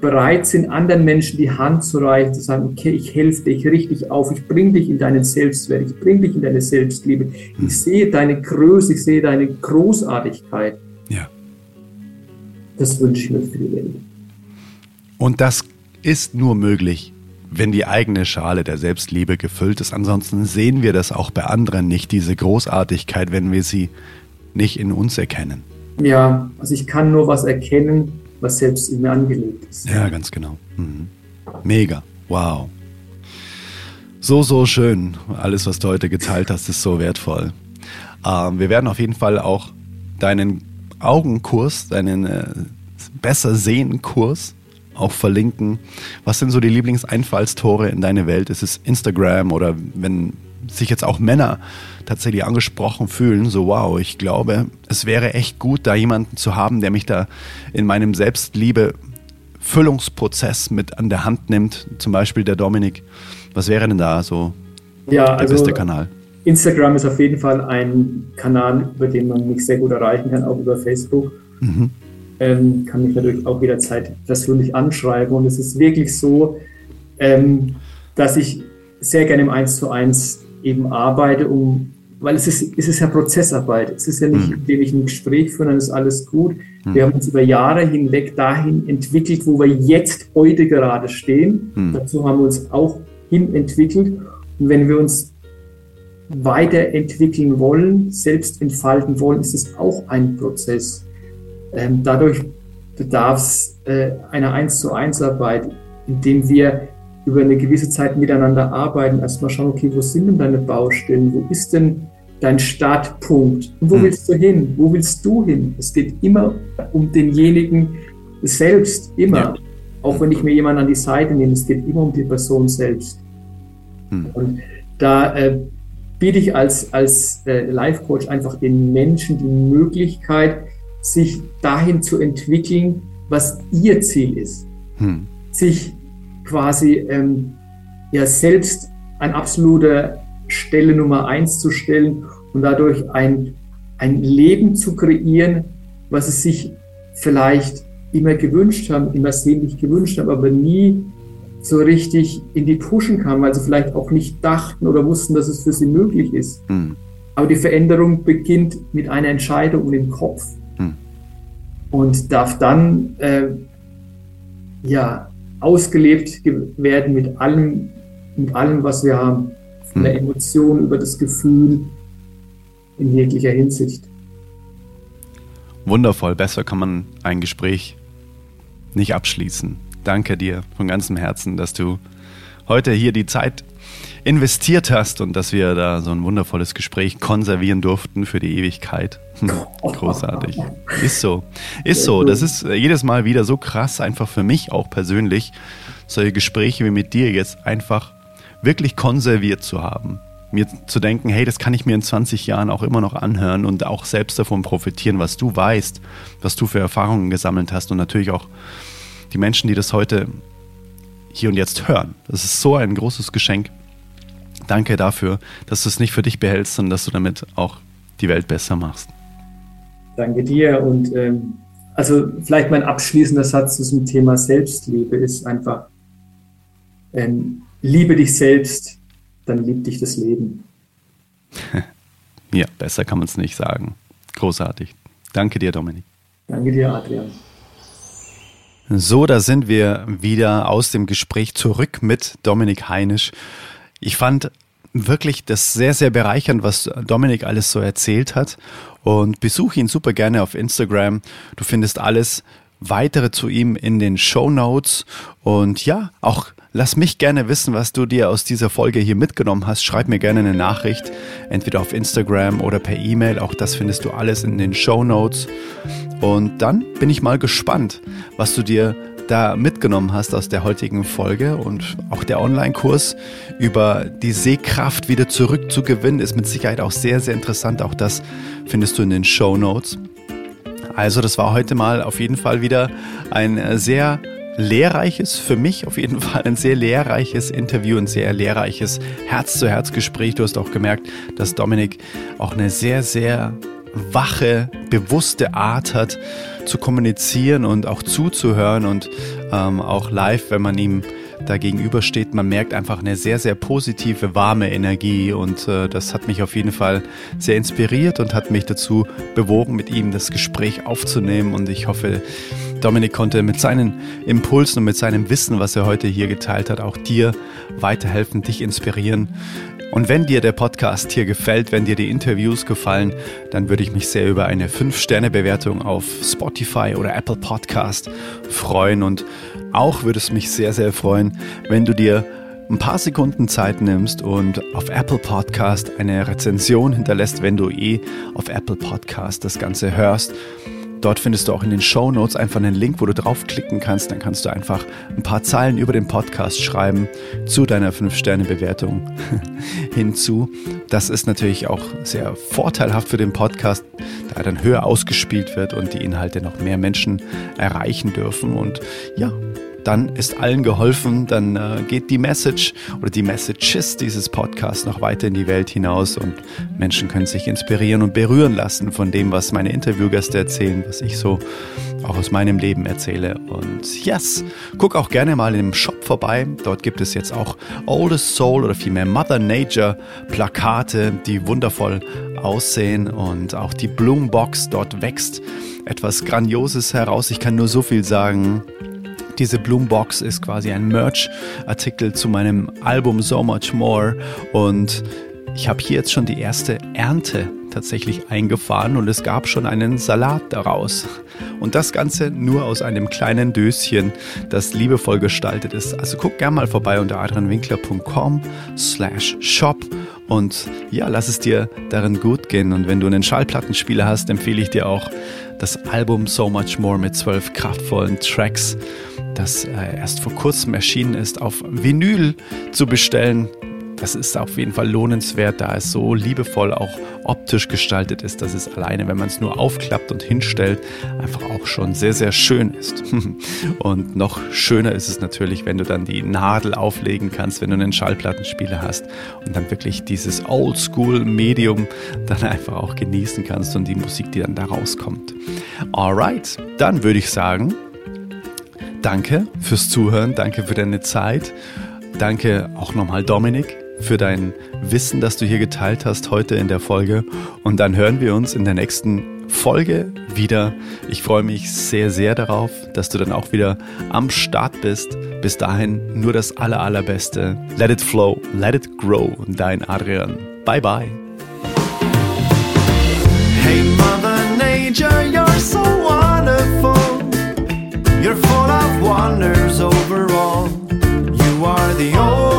bereit sind, anderen Menschen die Hand zu reichen, zu sagen, okay, ich helfe dir, ich richte dich auf, ich bringe dich in deinen Selbstwert, ich bringe dich in deine Selbstliebe. Mhm. Ich sehe deine Größe, ich sehe deine Großartigkeit. Ja. Das wünsche ich mir für die Welt. Und das ist nur möglich, wenn die eigene Schale der Selbstliebe gefüllt ist. Ansonsten sehen wir das auch bei anderen nicht, diese Großartigkeit, wenn wir sie nicht in uns erkennen. Ja, also ich kann nur was erkennen, was selbst in mir angelegt ist. Ja, ganz genau. Mhm. Mega. Wow. So, so schön. Alles, was du heute geteilt hast, ist so wertvoll. Ähm, wir werden auf jeden Fall auch deinen Augenkurs, deinen äh, Besser sehen Kurs auch verlinken. Was sind so die Lieblingseinfallstore in deine Welt? Ist es Instagram oder wenn sich jetzt auch Männer tatsächlich angesprochen fühlen, so wow, ich glaube, es wäre echt gut, da jemanden zu haben, der mich da in meinem Selbstliebe Füllungsprozess mit an der Hand nimmt, zum Beispiel der Dominik. Was wäre denn da so ja, der also beste Kanal? Instagram ist auf jeden Fall ein Kanal, über den man mich sehr gut erreichen kann, auch über Facebook. Mhm ähm, kann mich natürlich auch jederzeit persönlich anschreiben. Und es ist wirklich so, ähm, dass ich sehr gerne im 1 zu 1 eben arbeite, um, weil es ist, es ist ja Prozessarbeit. Es ist ja nicht, mhm. indem ich ein Gespräch führe, dann ist alles gut. Mhm. Wir haben uns über Jahre hinweg dahin entwickelt, wo wir jetzt heute gerade stehen. Mhm. Dazu haben wir uns auch hin entwickelt. Und wenn wir uns weiterentwickeln wollen, selbst entfalten wollen, ist es auch ein Prozess. Ähm, dadurch bedarf es äh, einer 1 zu 1 Arbeit, indem wir über eine gewisse Zeit miteinander arbeiten, erstmal schauen, okay, wo sind denn deine Baustellen, wo ist denn dein Startpunkt und wo mhm. willst du hin, wo willst du hin? Es geht immer um denjenigen selbst, immer. Ja. Auch wenn ich mir jemanden an die Seite nehme, es geht immer um die Person selbst. Mhm. Und da äh, biete ich als, als äh, Life-Coach einfach den Menschen die Möglichkeit, sich dahin zu entwickeln, was ihr Ziel ist. Hm. Sich quasi ähm, ja selbst an absoluter Stelle Nummer eins zu stellen und dadurch ein, ein Leben zu kreieren, was sie sich vielleicht immer gewünscht haben, immer sehnlich gewünscht haben, aber nie so richtig in die Pushen kam, weil sie vielleicht auch nicht dachten oder wussten, dass es für sie möglich ist. Hm. Aber die Veränderung beginnt mit einer Entscheidung im Kopf und darf dann äh, ja, ausgelebt werden mit allem, mit allem, was wir haben. Von der hm. Emotion über das Gefühl in jeglicher Hinsicht. Wundervoll, besser kann man ein Gespräch nicht abschließen. Danke dir von ganzem Herzen, dass du heute hier die Zeit investiert hast und dass wir da so ein wundervolles Gespräch konservieren durften für die Ewigkeit. Hm, großartig. Ist so. Ist so. Das ist äh, jedes Mal wieder so krass, einfach für mich auch persönlich, solche Gespräche wie mit dir jetzt einfach wirklich konserviert zu haben. Mir zu denken, hey, das kann ich mir in 20 Jahren auch immer noch anhören und auch selbst davon profitieren, was du weißt, was du für Erfahrungen gesammelt hast und natürlich auch die Menschen, die das heute hier und jetzt hören. Das ist so ein großes Geschenk. Danke dafür, dass du es nicht für dich behältst, sondern dass du damit auch die Welt besser machst. Danke dir. Und ähm, also vielleicht mein abschließender Satz zu diesem Thema Selbstliebe ist einfach, ähm, liebe dich selbst, dann liebt dich das Leben. ja, besser kann man es nicht sagen. Großartig. Danke dir, Dominik. Danke dir, Adrian. So, da sind wir wieder aus dem Gespräch zurück mit Dominik Heinisch. Ich fand wirklich das sehr, sehr bereichernd, was Dominik alles so erzählt hat. Und besuche ihn super gerne auf Instagram. Du findest alles weitere zu ihm in den Show Notes. Und ja, auch lass mich gerne wissen, was du dir aus dieser Folge hier mitgenommen hast. Schreib mir gerne eine Nachricht, entweder auf Instagram oder per E-Mail. Auch das findest du alles in den Show Notes. Und dann bin ich mal gespannt, was du dir da mitgenommen hast aus der heutigen Folge und auch der Online-Kurs über die Sehkraft wieder zurückzugewinnen ist mit Sicherheit auch sehr, sehr interessant. Auch das findest du in den Show Notes. Also das war heute mal auf jeden Fall wieder ein sehr lehrreiches, für mich auf jeden Fall ein sehr lehrreiches Interview, ein sehr lehrreiches Herz-zu-Herz-Gespräch. Du hast auch gemerkt, dass Dominik auch eine sehr, sehr wache, bewusste Art hat, zu kommunizieren und auch zuzuhören und ähm, auch live, wenn man ihm da gegenübersteht, man merkt einfach eine sehr, sehr positive, warme Energie und äh, das hat mich auf jeden Fall sehr inspiriert und hat mich dazu bewogen, mit ihm das Gespräch aufzunehmen und ich hoffe, Dominik konnte mit seinen Impulsen und mit seinem Wissen, was er heute hier geteilt hat, auch dir weiterhelfen, dich inspirieren. Und wenn dir der Podcast hier gefällt, wenn dir die Interviews gefallen, dann würde ich mich sehr über eine 5-Sterne-Bewertung auf Spotify oder Apple Podcast freuen. Und auch würde es mich sehr, sehr freuen, wenn du dir ein paar Sekunden Zeit nimmst und auf Apple Podcast eine Rezension hinterlässt, wenn du eh auf Apple Podcast das Ganze hörst. Dort findest du auch in den Show Notes einfach einen Link, wo du draufklicken kannst. Dann kannst du einfach ein paar Zeilen über den Podcast schreiben zu deiner 5-Sterne-Bewertung hinzu. Das ist natürlich auch sehr vorteilhaft für den Podcast, da er dann höher ausgespielt wird und die Inhalte noch mehr Menschen erreichen dürfen. Und ja, dann ist allen geholfen, dann äh, geht die Message oder die Messages dieses Podcasts noch weiter in die Welt hinaus und Menschen können sich inspirieren und berühren lassen von dem, was meine Interviewgäste erzählen, was ich so auch aus meinem Leben erzähle. Und yes, guck auch gerne mal im Shop vorbei. Dort gibt es jetzt auch Oldest Soul oder vielmehr Mother Nature Plakate, die wundervoll aussehen und auch die Bloombox dort wächst etwas Grandioses heraus. Ich kann nur so viel sagen. Diese Bloombox ist quasi ein Merch-Artikel zu meinem Album So Much More und ich habe hier jetzt schon die erste Ernte tatsächlich eingefahren und es gab schon einen Salat daraus. Und das Ganze nur aus einem kleinen Döschen, das liebevoll gestaltet ist. Also guck gerne mal vorbei unter adrianwinkler.com slash shop und ja, lass es dir darin gut gehen. Und wenn du einen Schallplattenspieler hast, empfehle ich dir auch das Album So Much More mit zwölf kraftvollen Tracks, das äh, erst vor kurzem erschienen ist, auf Vinyl zu bestellen. Das ist auf jeden Fall lohnenswert, da es so liebevoll auch optisch gestaltet ist, dass es alleine, wenn man es nur aufklappt und hinstellt, einfach auch schon sehr, sehr schön ist. Und noch schöner ist es natürlich, wenn du dann die Nadel auflegen kannst, wenn du einen Schallplattenspieler hast und dann wirklich dieses Oldschool-Medium dann einfach auch genießen kannst und die Musik, die dann da rauskommt. Alright, dann würde ich sagen, danke fürs Zuhören, danke für deine Zeit. Danke auch nochmal Dominik für dein Wissen, das du hier geteilt hast heute in der Folge. Und dann hören wir uns in der nächsten Folge wieder. Ich freue mich sehr, sehr darauf, dass du dann auch wieder am Start bist. Bis dahin nur das aller, allerbeste. Let it flow, let it grow. Dein Adrian. Bye, bye. Hey, Mother Nature, wanders over all. You are the only.